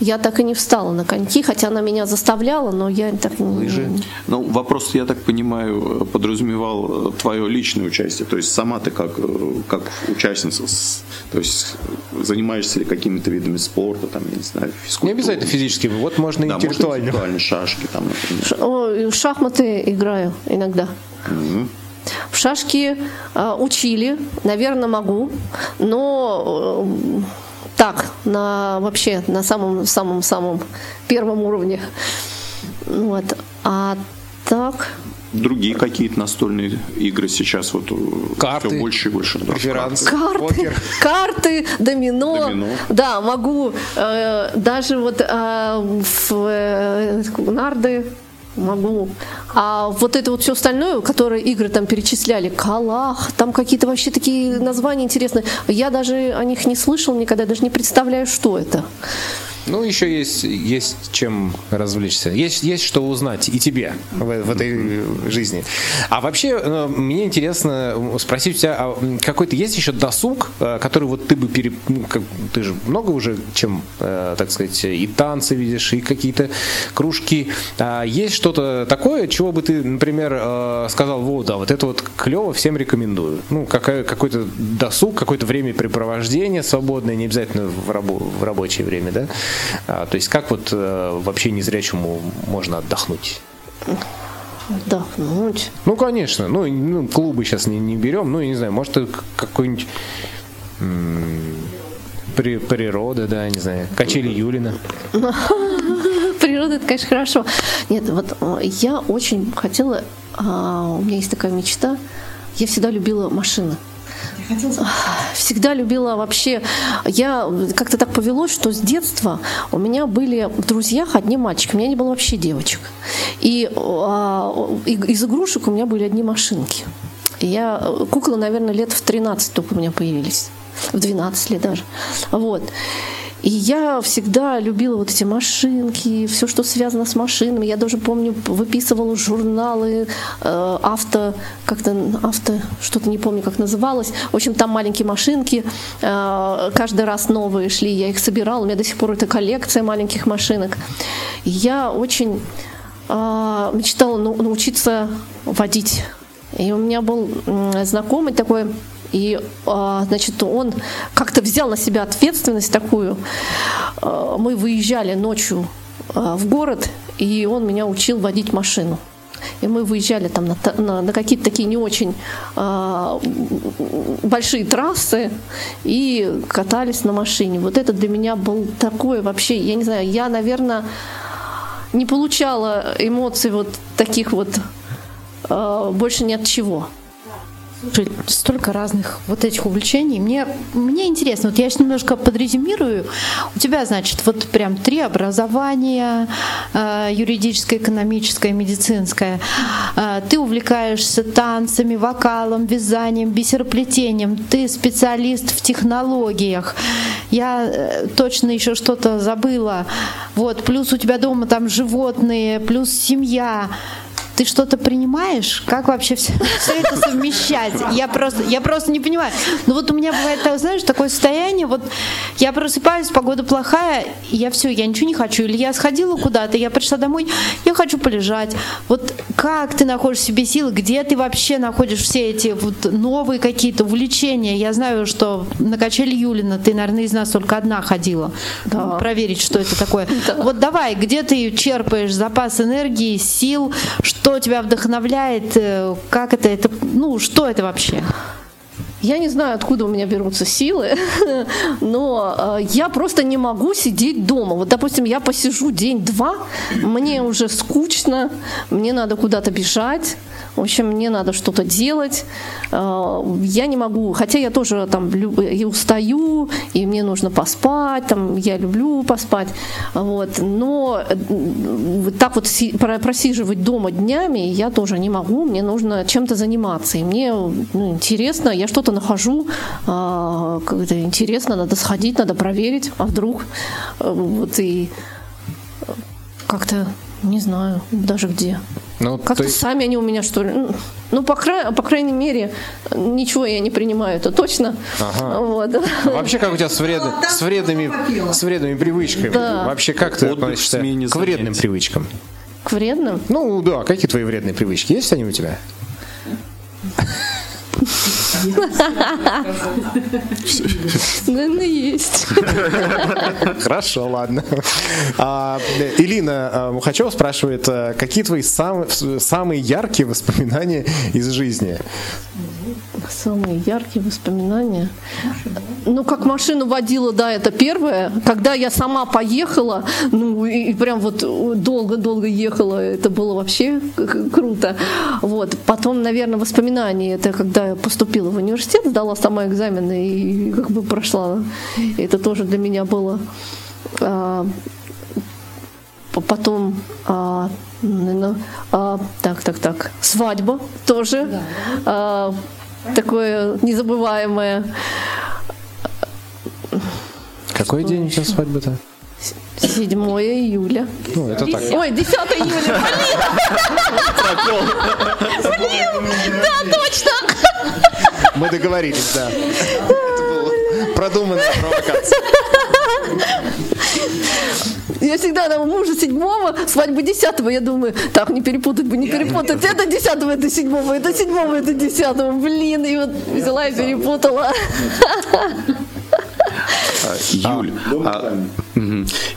Я так и не встала на коньки, хотя она меня заставляла, но я так не... Лыжи. Ну, вопрос, я так понимаю, подразумевал твое личное участие. То есть сама ты как, как участница, то есть занимаешься ли какими-то видами спорта, там, я не знаю, физкультурой. Не обязательно физически, вот можно да, интеллектуально. Можно интеллектуально, шашки там, например. В шахматы играю иногда. Угу. В шашки э, учили, наверное, могу, но э, так, на вообще на самом самом самом первом уровне. Вот. А так. Другие какие-то настольные игры сейчас вот э, карты, все больше и больше. Да, карты, карты, карты домино. домино. Да, могу э, даже вот э, в э, нарды могу. А вот это вот все остальное, которые игры там перечисляли, Калах, там какие-то вообще такие названия интересные. Я даже о них не слышал никогда, даже не представляю, что это. Ну, еще есть, есть чем развлечься. Есть, есть что узнать и тебе в, в этой жизни. А вообще, э, мне интересно спросить у тебя, а какой-то есть еще досуг, э, который вот ты бы пере... Ну, ты же много уже чем, э, так сказать, и танцы видишь, и какие-то кружки. А есть что-то такое, чего бы ты, например, сказал, вот, да, вот это вот клево, всем рекомендую. Ну, какой-то досуг, какое-то времяпрепровождение свободное, не обязательно в, рабо- в рабочее время, да? А, то есть как вот э, вообще незрячему можно отдохнуть? Отдохнуть? Ну, конечно. Ну, ну клубы сейчас не, не берем. Ну, я не знаю, может, какой-нибудь при, природа, да, не знаю, качели Юлина. [LAUGHS] Природа, это, конечно, хорошо. Нет, вот э, я очень хотела, а, у меня есть такая мечта, я всегда любила машины. Всегда любила вообще. Я как-то так повелось, что с детства у меня были в друзьях одни мальчики. У меня не было вообще девочек. И а, из игрушек у меня были одни машинки. Я куклы, наверное, лет в 13 только у меня появились. В 12 лет даже. Вот. И я всегда любила вот эти машинки, все, что связано с машинами. Я даже помню, выписывала журналы э, авто, как-то авто, что-то не помню, как называлось. В общем, там маленькие машинки, э, каждый раз новые шли, я их собирала. У меня до сих пор это коллекция маленьких машинок. И я очень э, мечтала научиться водить. И у меня был знакомый такой И, а, значит, он как-то взял на себя ответственность такую. А, мы выезжали ночью а, в город, и он меня учил водить машину. И мы выезжали там на, на, на какие-то такие не очень э, большие трассы и катались на машине. Вот это для меня был такое вообще, я не знаю, я, наверное, не получала эмоций вот таких вот э, больше ни от чего. Столько разных вот этих увлечений. Мне, мне интересно, вот я сейчас немножко подрезюмирую. У тебя, значит, вот прям три образования, э, юридическое, экономическое, медицинское. Э, ты увлекаешься танцами, вокалом, вязанием, бисероплетением. Ты специалист в технологиях. Я э, точно еще что-то забыла. Вот, плюс у тебя дома там животные, плюс семья ты что-то принимаешь? Как вообще все, все это совмещать? Я просто, я просто не понимаю. Ну вот у меня бывает, знаешь, такое состояние, вот я просыпаюсь, погода плохая, и я все, я ничего не хочу. Или я сходила куда-то, я пришла домой, я хочу полежать. Вот как ты находишь себе силы, где ты вообще находишь все эти вот новые какие-то увлечения? Я знаю, что на качели Юлина ты, наверное, из нас только одна ходила. Да. Проверить, что это такое. Да. Вот давай, где ты черпаешь запас энергии, сил, что что тебя вдохновляет? Э, как это? это ну, что это вообще? Я не знаю, откуда у меня берутся силы, [LAUGHS] но э, я просто не могу сидеть дома. Вот, допустим, я посижу день-два, мне уже скучно, мне надо куда-то бежать, в общем, мне надо что-то делать. Э, я не могу, хотя я тоже там и устаю, и мне нужно поспать, там я люблю поспать, вот. Но э, так вот просиживать дома днями я тоже не могу. Мне нужно чем-то заниматься, и мне ну, интересно, я что-то нахожу, э, как-то интересно, надо сходить, надо проверить, а вдруг вот и как-то не знаю даже где. Ну, Как-то есть... сами они у меня, что ли? Ну, по, край... по крайней мере, ничего я не принимаю, это точно. Ага. Вот. А вообще, как у тебя с, вред... с, вредными... с вредными привычками? Да. Вообще, как ты относишься к вредным привычкам? К вредным? Ну, да, какие твои вредные привычки? Есть они у тебя? Наверное, есть. Хорошо, ладно. А, Илина а, Мухачева спрашивает, а, какие твои самые яркие воспоминания из жизни? Самые яркие воспоминания. Ну, как машину водила, да, это первое. Когда я сама поехала, ну, и, и прям вот долго-долго ехала, это было вообще круто. Вот. Потом, наверное, воспоминания, это когда я поступила в университет, сдала сама экзамены и как бы прошла. Это тоже для меня было а, потом а, ну, а, так, так, так, свадьба тоже. Да. А, такое незабываемое. Какой Что день у тебя свадьба-то? 7 июля. Ну, это так. Ой, 10 июля, блин! Блин, да, точно! Мы договорились, да. Продуманная провокация. Я всегда там мужа седьмого, свадьбы десятого, я думаю, так, не перепутать бы, не перепутать. Это десятого, это седьмого, это седьмого, это десятого. Блин, и вот взяла и перепутала. Юль, а,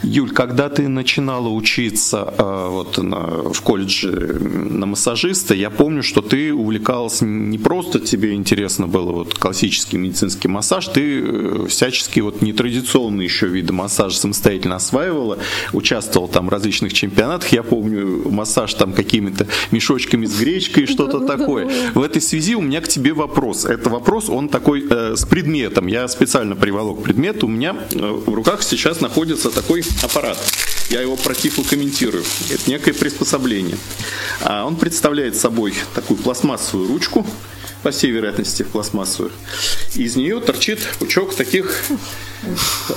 Юль, когда ты начинала учиться а, вот на, в колледже на массажиста, я помню, что ты увлекалась не просто тебе интересно было вот классический медицинский массаж, ты э, всячески вот нетрадиционные еще виды массажа самостоятельно осваивала, участвовал там в различных чемпионатах, я помню массаж там какими-то мешочками с гречкой, что-то такое. В этой связи у меня к тебе вопрос. Это вопрос, он такой э, с предметом. Я специально приволок предмет. У меня э, в руках сейчас находится такой аппарат. Я его протифлокомментирую. Это некое приспособление. А он представляет собой такую пластмассовую ручку, по всей вероятности пластмассовую. Из нее торчит пучок таких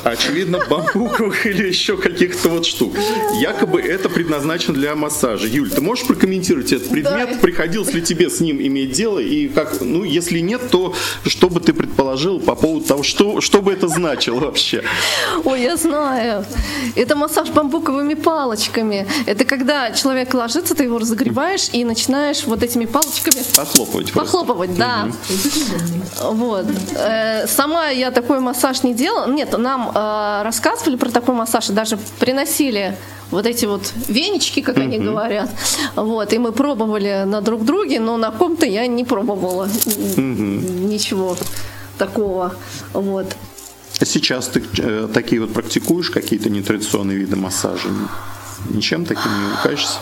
очевидно, бамбуковых [LAUGHS] или еще каких-то вот штук. Якобы это предназначено для массажа. Юль, ты можешь прокомментировать этот предмет? Да. Приходилось ли тебе с ним иметь дело? И как, ну, если нет, то что бы ты предположил по поводу того, что, что бы это значило вообще? Ой, я знаю. Это массаж бамбуковыми палочками. Это когда человек ложится, ты его разогреваешь и начинаешь вот этими палочками похлопывать. Похлопывать, Да. Вот. Э, сама я такой массаж не делала. Нет, нам э, рассказывали про такой массаж и даже приносили вот эти вот венички, как они говорят. Вот. И мы пробовали на друг друге, но на ком-то я не пробовала ничего такого. Вот. А сейчас ты э, такие вот практикуешь какие-то нетрадиционные виды массажа? Ничем таким не увлекаешься?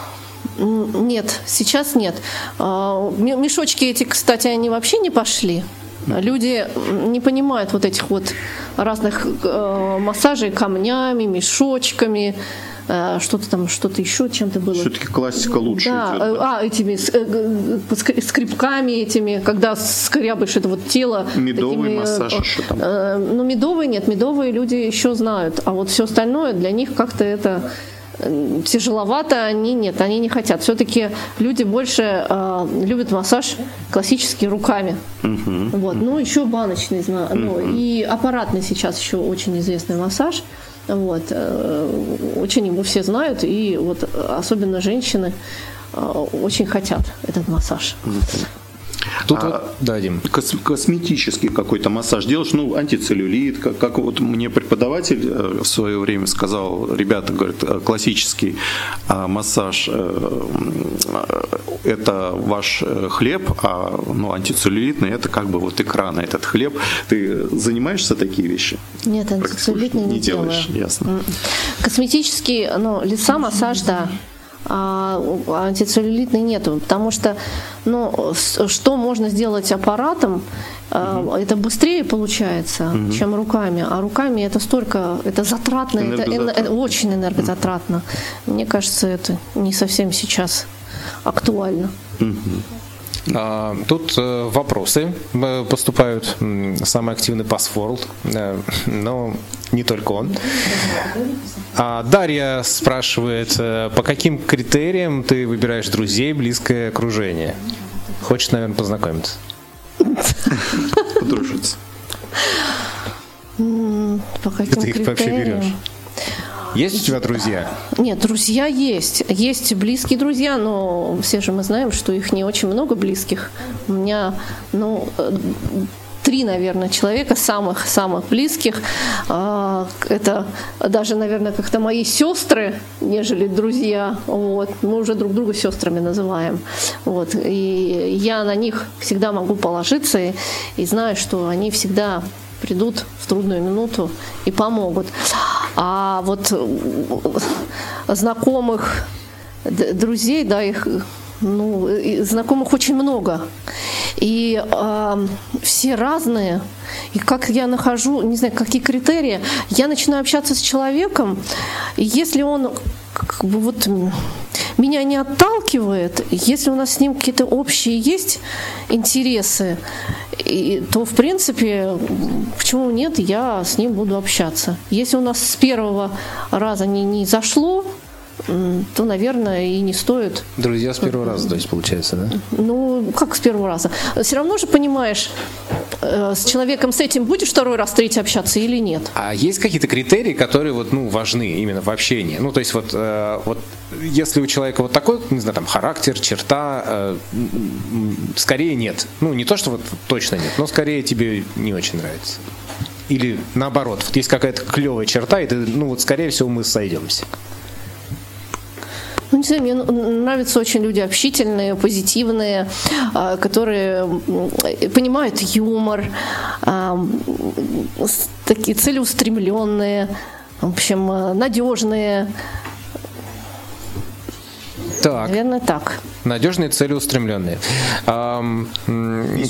Нет, сейчас нет. А, мешочки эти, кстати, они вообще не пошли. Люди не понимают вот этих вот разных э, массажей камнями, мешочками, э, что-то там, что-то еще чем-то было. Все-таки классика лучше. Да, идет, да? а этими скрипками этими, когда скрябаешь это вот тело. Медовый такими, массаж еще там. Ну медовый нет, медовые люди еще знают, а вот все остальное для них как-то это тяжеловато, они нет, они не хотят. Все-таки люди больше э, любят массаж классический руками. Uh-huh. Вот. Ну, еще баночный, uh-huh. ну, и аппаратный сейчас еще очень известный массаж. Вот. Э, очень его все знают, и вот особенно женщины э, очень хотят этот массаж. Uh-huh. Тут а, вот, да, Дим. Кос, косметический какой-то массаж делаешь, ну, антицеллюлит, как, как вот мне преподаватель э, в свое время сказал, ребята, говорят, э, классический а, массаж э, это ваш хлеб, а ну, антицеллюлитный это как бы вот экран этот хлеб. Ты занимаешься такие вещи? Нет, антицеллюлитный не, не делаешь, делаю. ясно. Косметический, ну, лица массаж, да а антицеллюлитной нету, потому что ну, что можно сделать аппаратом, угу. это быстрее получается, угу. чем руками, а руками это столько, это затратно, это, это очень энергозатратно. Угу. Мне кажется, это не совсем сейчас актуально. Угу. А, тут э, вопросы э, поступают. Самый активный пасворд, э, но не только он. А Дарья спрашивает, по каким критериям ты выбираешь друзей, близкое окружение? Хочешь, наверное, познакомиться? Подружиться. По каким ты их вообще берешь? Есть у тебя друзья? Нет, друзья есть. Есть близкие друзья, но все же мы знаем, что их не очень много близких. У меня, ну, э, три, наверное, человека самых-самых близких. А, это даже, наверное, как-то мои сестры, нежели друзья. Вот. Мы уже друг друга сестрами называем. Вот. И я на них всегда могу положиться и, и знаю, что они всегда придут в трудную минуту и помогут. А вот э, знакомых, друзей, да, их ну, знакомых очень много. И э, все разные. И как я нахожу, не знаю, какие критерии, я начинаю общаться с человеком, и если он как бы вот меня не отталкивает, если у нас с ним какие-то общие есть интересы, и, то, в принципе, почему нет, я с ним буду общаться. Если у нас с первого раза не, не зашло, то, наверное, и не стоит. Друзья с первого раза, то есть, получается, да? Ну, как с первого раза? Все равно же понимаешь, э, с человеком с этим будешь второй раз, третий общаться или нет. А есть какие-то критерии, которые вот, ну, важны именно в общении? Ну, то есть, вот, э, вот если у человека вот такой, не знаю, там, характер, черта, э, скорее нет. Ну, не то, что вот точно нет, но скорее тебе не очень нравится. Или наоборот, вот есть какая-то клевая черта, и ты, ну, вот, скорее всего, мы сойдемся. Ну, не знаю, мне нравятся очень люди общительные, позитивные, а, которые понимают юмор, а, такие целеустремленные, в общем, а, надежные. Так. Наверное, так. Надежные, целеустремленные. Эм,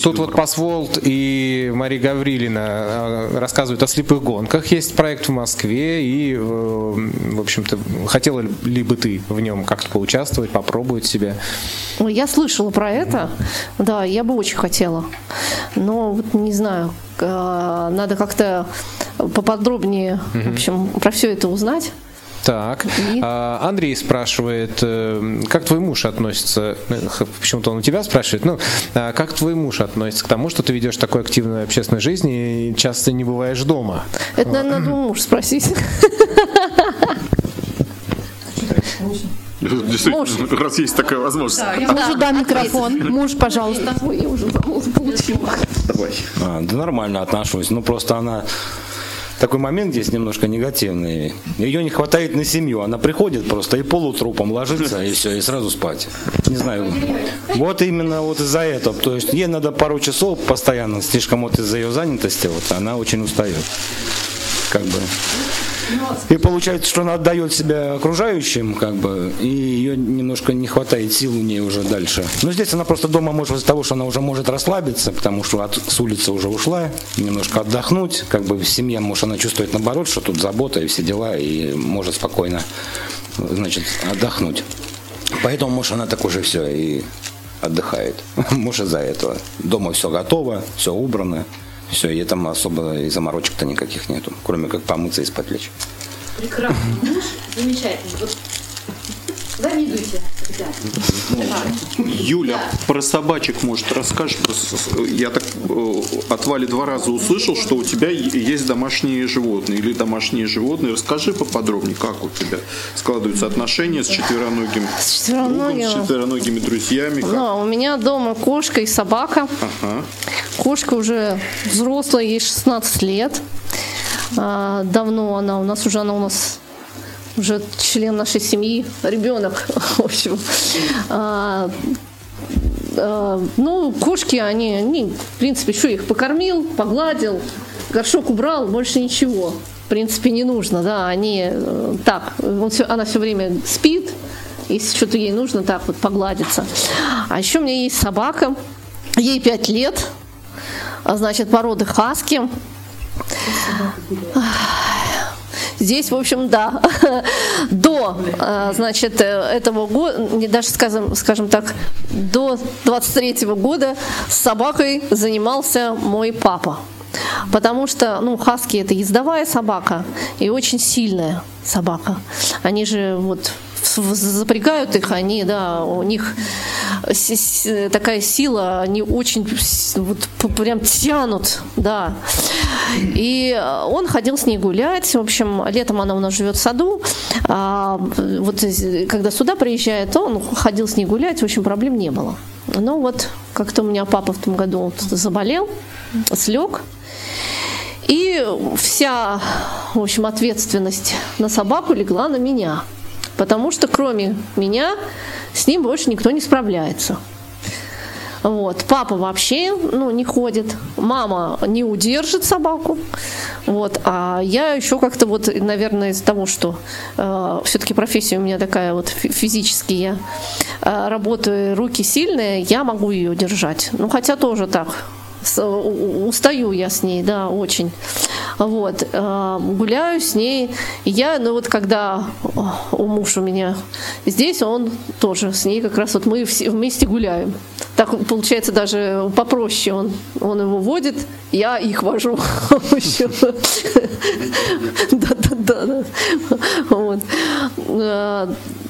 тут вот Пасволд и Мария Гаврилина э, рассказывают о слепых гонках. Есть проект в Москве, и, э, в общем-то, хотела ли бы ты в нем как-то поучаствовать, попробовать себя? Я слышала про это, да, я бы очень хотела. Но вот не знаю, э, надо как-то поподробнее, в общем, про все это узнать. Так. И... А, Андрей спрашивает, э, как твой муж относится, э, почему-то он у тебя спрашивает, ну, а как твой муж относится к тому, что ты ведешь такой активную общественную жизнь и часто не бываешь дома? Это, наверное, надо у мужа спросить. Действительно, Муж. раз есть такая возможность. Да, Мужу дам микрофон. Муж, пожалуйста. Я уже получила. Давай. А, да нормально отношусь. Ну просто она такой момент здесь немножко негативный. Ее не хватает на семью. Она приходит просто и полутрупом ложится, и все, и сразу спать. Не знаю. Вот именно вот из-за этого. То есть ей надо пару часов постоянно, слишком вот из-за ее занятости, вот она очень устает. Как бы. И получается, что она отдает себя окружающим, как бы, и ее немножко не хватает сил у нее уже дальше. Но здесь она просто дома может из-за того, что она уже может расслабиться, потому что от, с улицы уже ушла, немножко отдохнуть, как бы в семье, может, она чувствует наоборот, что тут забота и все дела, и может спокойно, значит, отдохнуть. Поэтому, может, она так уже все и отдыхает. [LAUGHS] Может, из-за этого. Дома все готово, все убрано. Все, и там особо и заморочек-то никаких нету, кроме как помыться и спать лечь. Замечательный. Вот завидуйте. Юля, да. про собачек, может, расскажешь? Я так э, от Вали два раза услышал, что у тебя есть домашние животные или домашние животные. Расскажи поподробнее, как у тебя складываются отношения с четвероногим, с четвероногим. другом, с четвероногими друзьями. Ну, у меня дома кошка и собака. Ага. Кошка уже взрослая, ей 16 лет. А, давно она у нас уже она у нас уже член нашей семьи, ребенок, [LAUGHS] в общем. А, а, ну, кошки, они, они, в принципе, что их покормил, погладил, горшок убрал, больше ничего. В принципе, не нужно, да, они э, так, он все, она все время спит, если что-то ей нужно, так вот погладиться. А еще у меня есть собака, ей 5 лет, а значит, породы хаски. Здесь, в общем, да, [LAUGHS] до, а, значит, этого года, даже, скажем, скажем так, до 23 -го года с собакой занимался мой папа. Потому что, ну, хаски это ездовая собака и очень сильная собака. Они же вот запрягают их, они, да, у них такая сила, они очень вот прям тянут, да. И он ходил с ней гулять, в общем, летом она у нас живет в саду, а вот когда сюда приезжает, он ходил с ней гулять, в общем, проблем не было. Ну вот, как-то у меня папа в том году заболел, слег, и вся, в общем, ответственность на собаку легла на меня – потому что кроме меня с ним больше никто не справляется. Вот. Папа вообще ну, не ходит, мама не удержит собаку. Вот. А я еще как-то вот, наверное, из-за того, что э, все-таки профессия у меня такая вот физически, я э, работаю, руки сильные, я могу ее держать. Ну, хотя тоже так, устаю я с ней, да, очень. Вот, э, гуляю с ней. Я, ну вот когда у муж у меня здесь, он тоже с ней как раз вот мы все вместе гуляем. Так получается даже попроще. Он, он его водит, я их вожу. [LAUGHS] Да-да-да. [LAUGHS] Вот.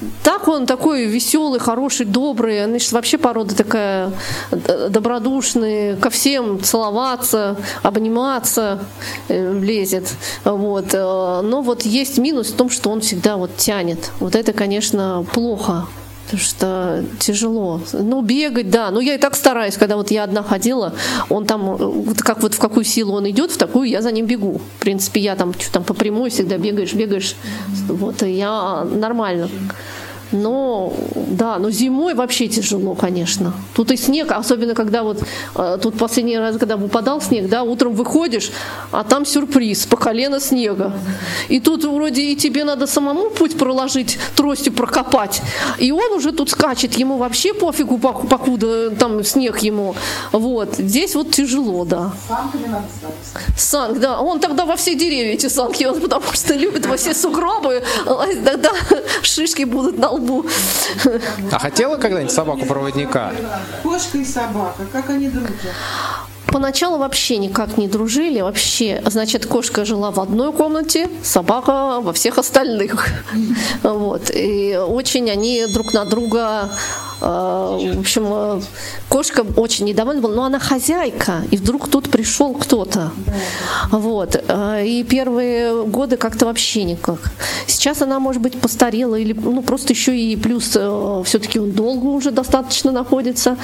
Э, так он такой веселый, хороший, добрый. Значит, вообще порода такая э, добродушная, ко всем целоваться, обниматься э, лезет. Вот. Но вот есть минус в том, что он всегда вот тянет. Вот это, конечно, плохо. Потому что тяжело. Ну, бегать, да. Ну, я и так стараюсь, когда вот я одна ходила, он там, вот как вот в какую силу он идет, в такую я за ним бегу. В принципе, я там, что там по прямой всегда бегаешь, бегаешь. Вот, и я нормально. Но да, но зимой вообще тяжело, конечно. Тут и снег, особенно когда вот э, тут последний раз, когда выпадал снег, да, утром выходишь, а там сюрприз, по колено снега. И тут вроде и тебе надо самому путь проложить, тростью прокопать. И он уже тут скачет, ему вообще пофигу, покуда там снег ему. Вот, здесь вот тяжело, да. Санками надо Санк, да. Он тогда во все деревья эти санки, он потому что любит во все сугробы, тогда шишки будут на лбу. А хотела когда-нибудь собаку-проводника? Кошка и собака, как они дружат? Поначалу вообще никак не дружили, вообще, значит, кошка жила в одной комнате, собака во всех остальных. [LAUGHS] Вот. И очень они друг на друга в общем, кошка очень недовольна была, но она хозяйка, и вдруг тут пришел кто-то. Вот. И первые годы как-то вообще никак. Сейчас она, может быть, постарела, или ну, просто еще и плюс все-таки он долго уже достаточно находится.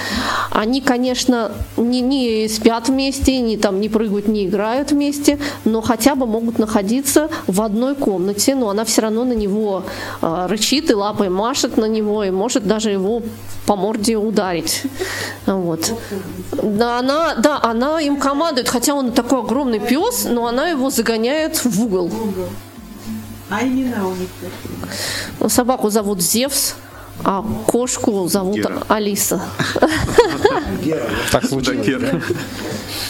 Они, конечно, не, не спят вместе, не, там, не прыгают, не играют вместе, но хотя бы могут находиться в одной комнате, но она все равно на него э, рычит и лапой машет на него, и может даже его по морде ударить. Вот. Да, она, да, она им командует, хотя он такой огромный пес, но она его загоняет в угол. А имена у них Собаку зовут Зевс, а кошку зовут Гера. Алиса. Так случилось.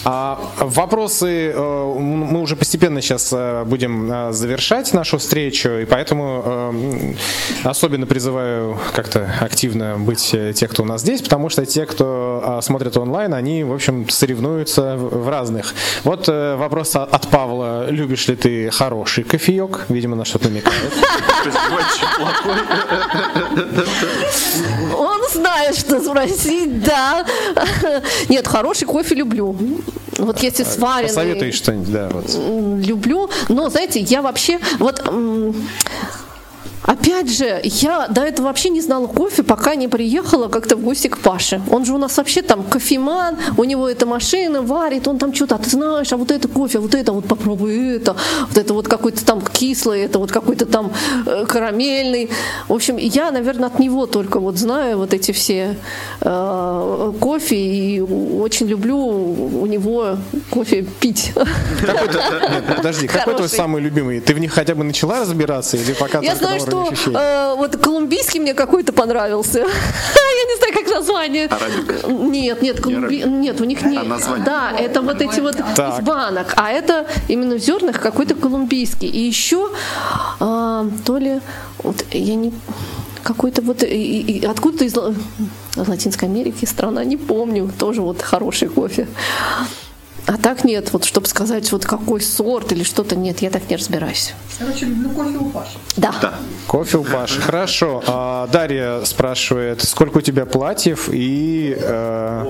А вопросы э, мы уже постепенно сейчас э, будем э, завершать нашу встречу, и поэтому особенно призываю как-то активно быть те, кто у нас здесь, потому что те, кто смотрит онлайн, они, в общем, соревнуются в разных. Вот вопрос от от Павла: любишь ли ты хороший кофеек? Видимо, на что-то намекает. Он знает, что спросить, да. Нет, хороший кофе люблю. Вот если сваренный. Посоветуй что-нибудь, да. Вот. люблю. Но, знаете, я вообще вот Опять же, я до этого вообще не знала кофе, пока не приехала как-то в гости к Паше. Он же у нас вообще там кофеман, у него эта машина варит, он там что-то, а ты знаешь, а вот это кофе, вот это вот попробуй это, вот это вот какой-то там кислый, это вот какой-то там э, карамельный. В общем, я, наверное, от него только вот знаю вот эти все э, кофе и очень люблю у него кофе пить. Какой-то- нет, подожди, какой твой Хороший. самый любимый? Ты в них хотя бы начала разбираться или пока Я знаю, на что э, вот колумбийский мне какой-то понравился. [LAUGHS] Я не знаю, как название. Нет, нет, колумби... нет, у них не. А название? Да, это вот эти вот Так. из банок, а это именно в зернах какой-то колумбийский. И еще э, то ли вот я не какой-то вот откуда-то из Ла- Латинской Америки страна, не помню, тоже вот хороший кофе. А так нет, вот чтобы сказать, вот какой сорт или что-то, нет, я так не разбираюсь. Короче, люблю кофе у Паши. Да. Кофе у Паши. Хорошо. А, Дарья спрашивает, сколько у тебя платьев и... э,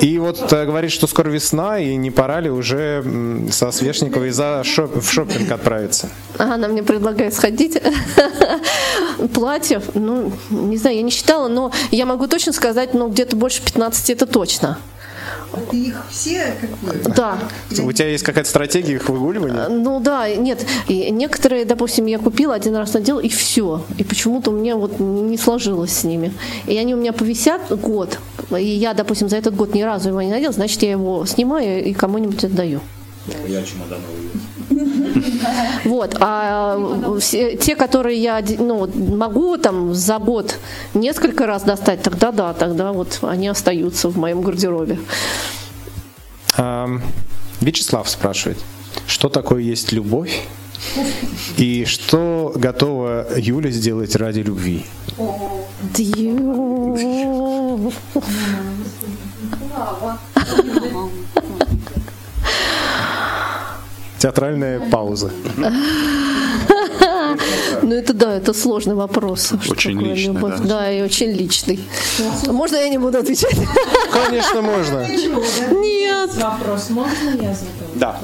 и вот э, говорит, что скоро весна, и не пора ли уже со Свешниковой за шоп- в шопинг отправиться? Ага, Она мне предлагает сходить. [LAUGHS] Платьев, ну, не знаю, я не считала, но я могу точно сказать, ну, где-то больше 15 это точно. Ты их все как бы... Да. У тебя есть какая-то стратегия их выгуливания? Ну да, нет, и некоторые, допустим, я купила, один раз надела, и все. И почему-то у меня вот не сложилось с ними. И они у меня повисят год. И я, допустим, за этот год ни разу его не надела, значит, я его снимаю и кому-нибудь отдаю. Вот, а все- те, которые я ну, могу там за год несколько раз достать, тогда да, тогда вот они остаются в моем гардеробе. Вячеслав спрашивает, что такое есть любовь? И что готова Юля сделать ради любви? [LAUGHS] [LAUGHS] Театральная пауза. [LAUGHS] Ну это да, это сложный вопрос. Очень личный, любовь? да. Да, и очень личный. Можно я не буду отвечать? [LAUGHS] Конечно, можно. Нет. Вопрос можно я задам? Да.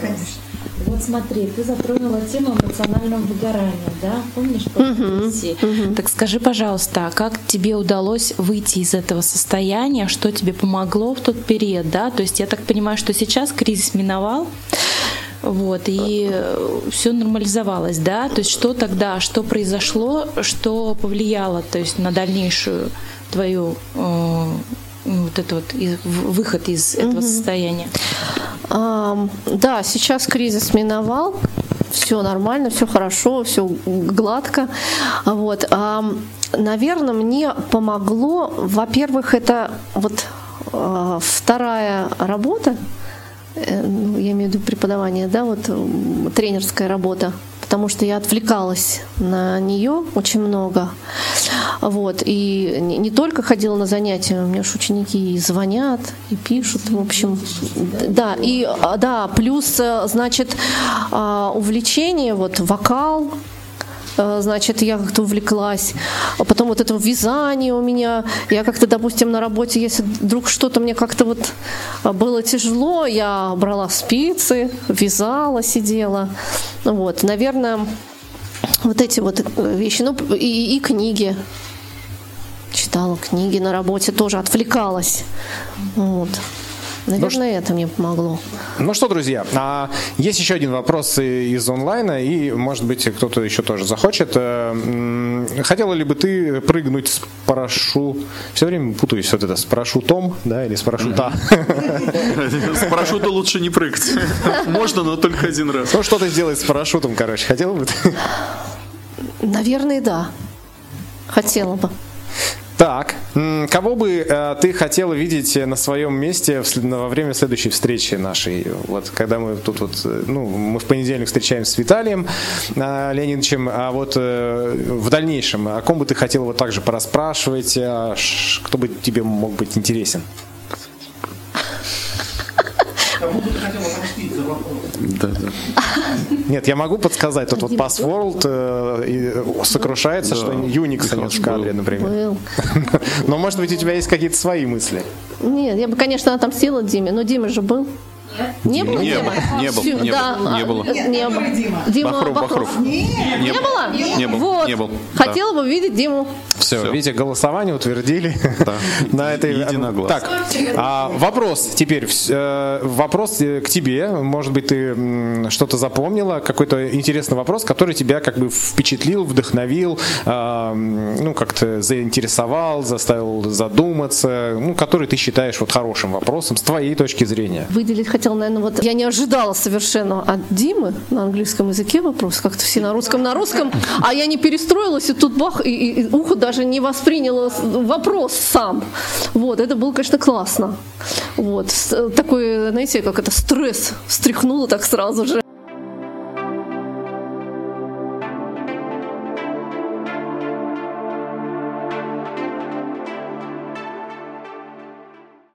Вот смотри, ты затронула тему эмоционального выгорания, да? Помнишь? по профессии? Так скажи, пожалуйста, а как тебе удалось выйти из этого состояния? Что тебе помогло в тот период, да? То есть я так понимаю, что сейчас кризис миновал, вот, и все нормализовалось, да? То есть что тогда, что произошло, что повлияло, то есть на дальнейшую твою э, вот это вот и- в- выход из этого состояния? Ам, Да, сейчас кризис миновал, все нормально, все хорошо, все гладко. Вот, наверное, мне помогло, во-первых, это вот а, вторая работа, э, ну, я имею в виду преподавание, да, вот тренерская работа, потому что я отвлекалась на нее очень много. Вот, и не, только ходила на занятия, у меня же ученики и звонят, и пишут, в общем, да, и а, да, плюс, э, значит, а, увлечение, вот вокал, э, значит, я как-то увлеклась. А потом вот это вязание у меня. Я как-то, допустим, на работе, если вдруг что-то мне как-то вот было тяжело, я брала спицы, вязала, сидела. Вот, наверное, вот эти вот вещи, ну и, и книги. Читала книги на работе, тоже отвлекалась. Вот. Наверное, ну, это мне помогло. Ну что, друзья, а есть еще один вопрос из онлайна, и, может быть, кто-то еще тоже захочет. Э, хотела ли бы ты прыгнуть с парашу... Все время путаюсь вот это, с парашютом, да, или с парашюта? С парашюта лучше не прыгать. Можно, но только один раз. Ну что ты сделать с парашютом, короче, хотела бы ты? Наверное, да. Хотела бы. Так, кого бы э, ты хотела видеть на своем месте во время следующей встречи нашей? Вот когда мы тут вот, э, ну, мы в понедельник встречаемся с Виталием э, Леонидовичем, а вот в дальнейшем, о ком бы ты хотела вот также пораспрашивать, а кто бы тебе мог быть интересен? Кому бы ты хотела за вопрос? Да, да. Нет, я могу подсказать. Тут вот Password э, сокрушается, да. что Unix нет в кадре, например. Был. [LAUGHS] Но, может быть, у тебя есть какие-то свои мысли? Нет, я бы, конечно, отомстила Диме, но Дима же был. Не было не Дима? Не, было, не, было, не было. Не было. Дима Бахров, Бахров. Не, было? Не было. Вот. Не был. Хотела бы видеть Диму. Все, Все. видите, голосование утвердили да. [LAUGHS] на этой... Единогласно. Так, а, вопрос теперь. Э, вопрос к тебе. Может быть, ты что-то запомнила, какой-то интересный вопрос, который тебя как бы впечатлил, вдохновил, а, ну, как-то заинтересовал, заставил задуматься, ну, который ты считаешь вот хорошим вопросом с твоей точки зрения. Выделить хотела, наверное, вот я не ожидала совершенно от Димы на английском языке вопрос, как-то все на русском, на русском, а я не перестроилась, и тут бах, и, и, ухо даже не восприняло вопрос сам. Вот, это было, конечно, классно. Вот, такой, знаете, как это, стресс встряхнуло так сразу же.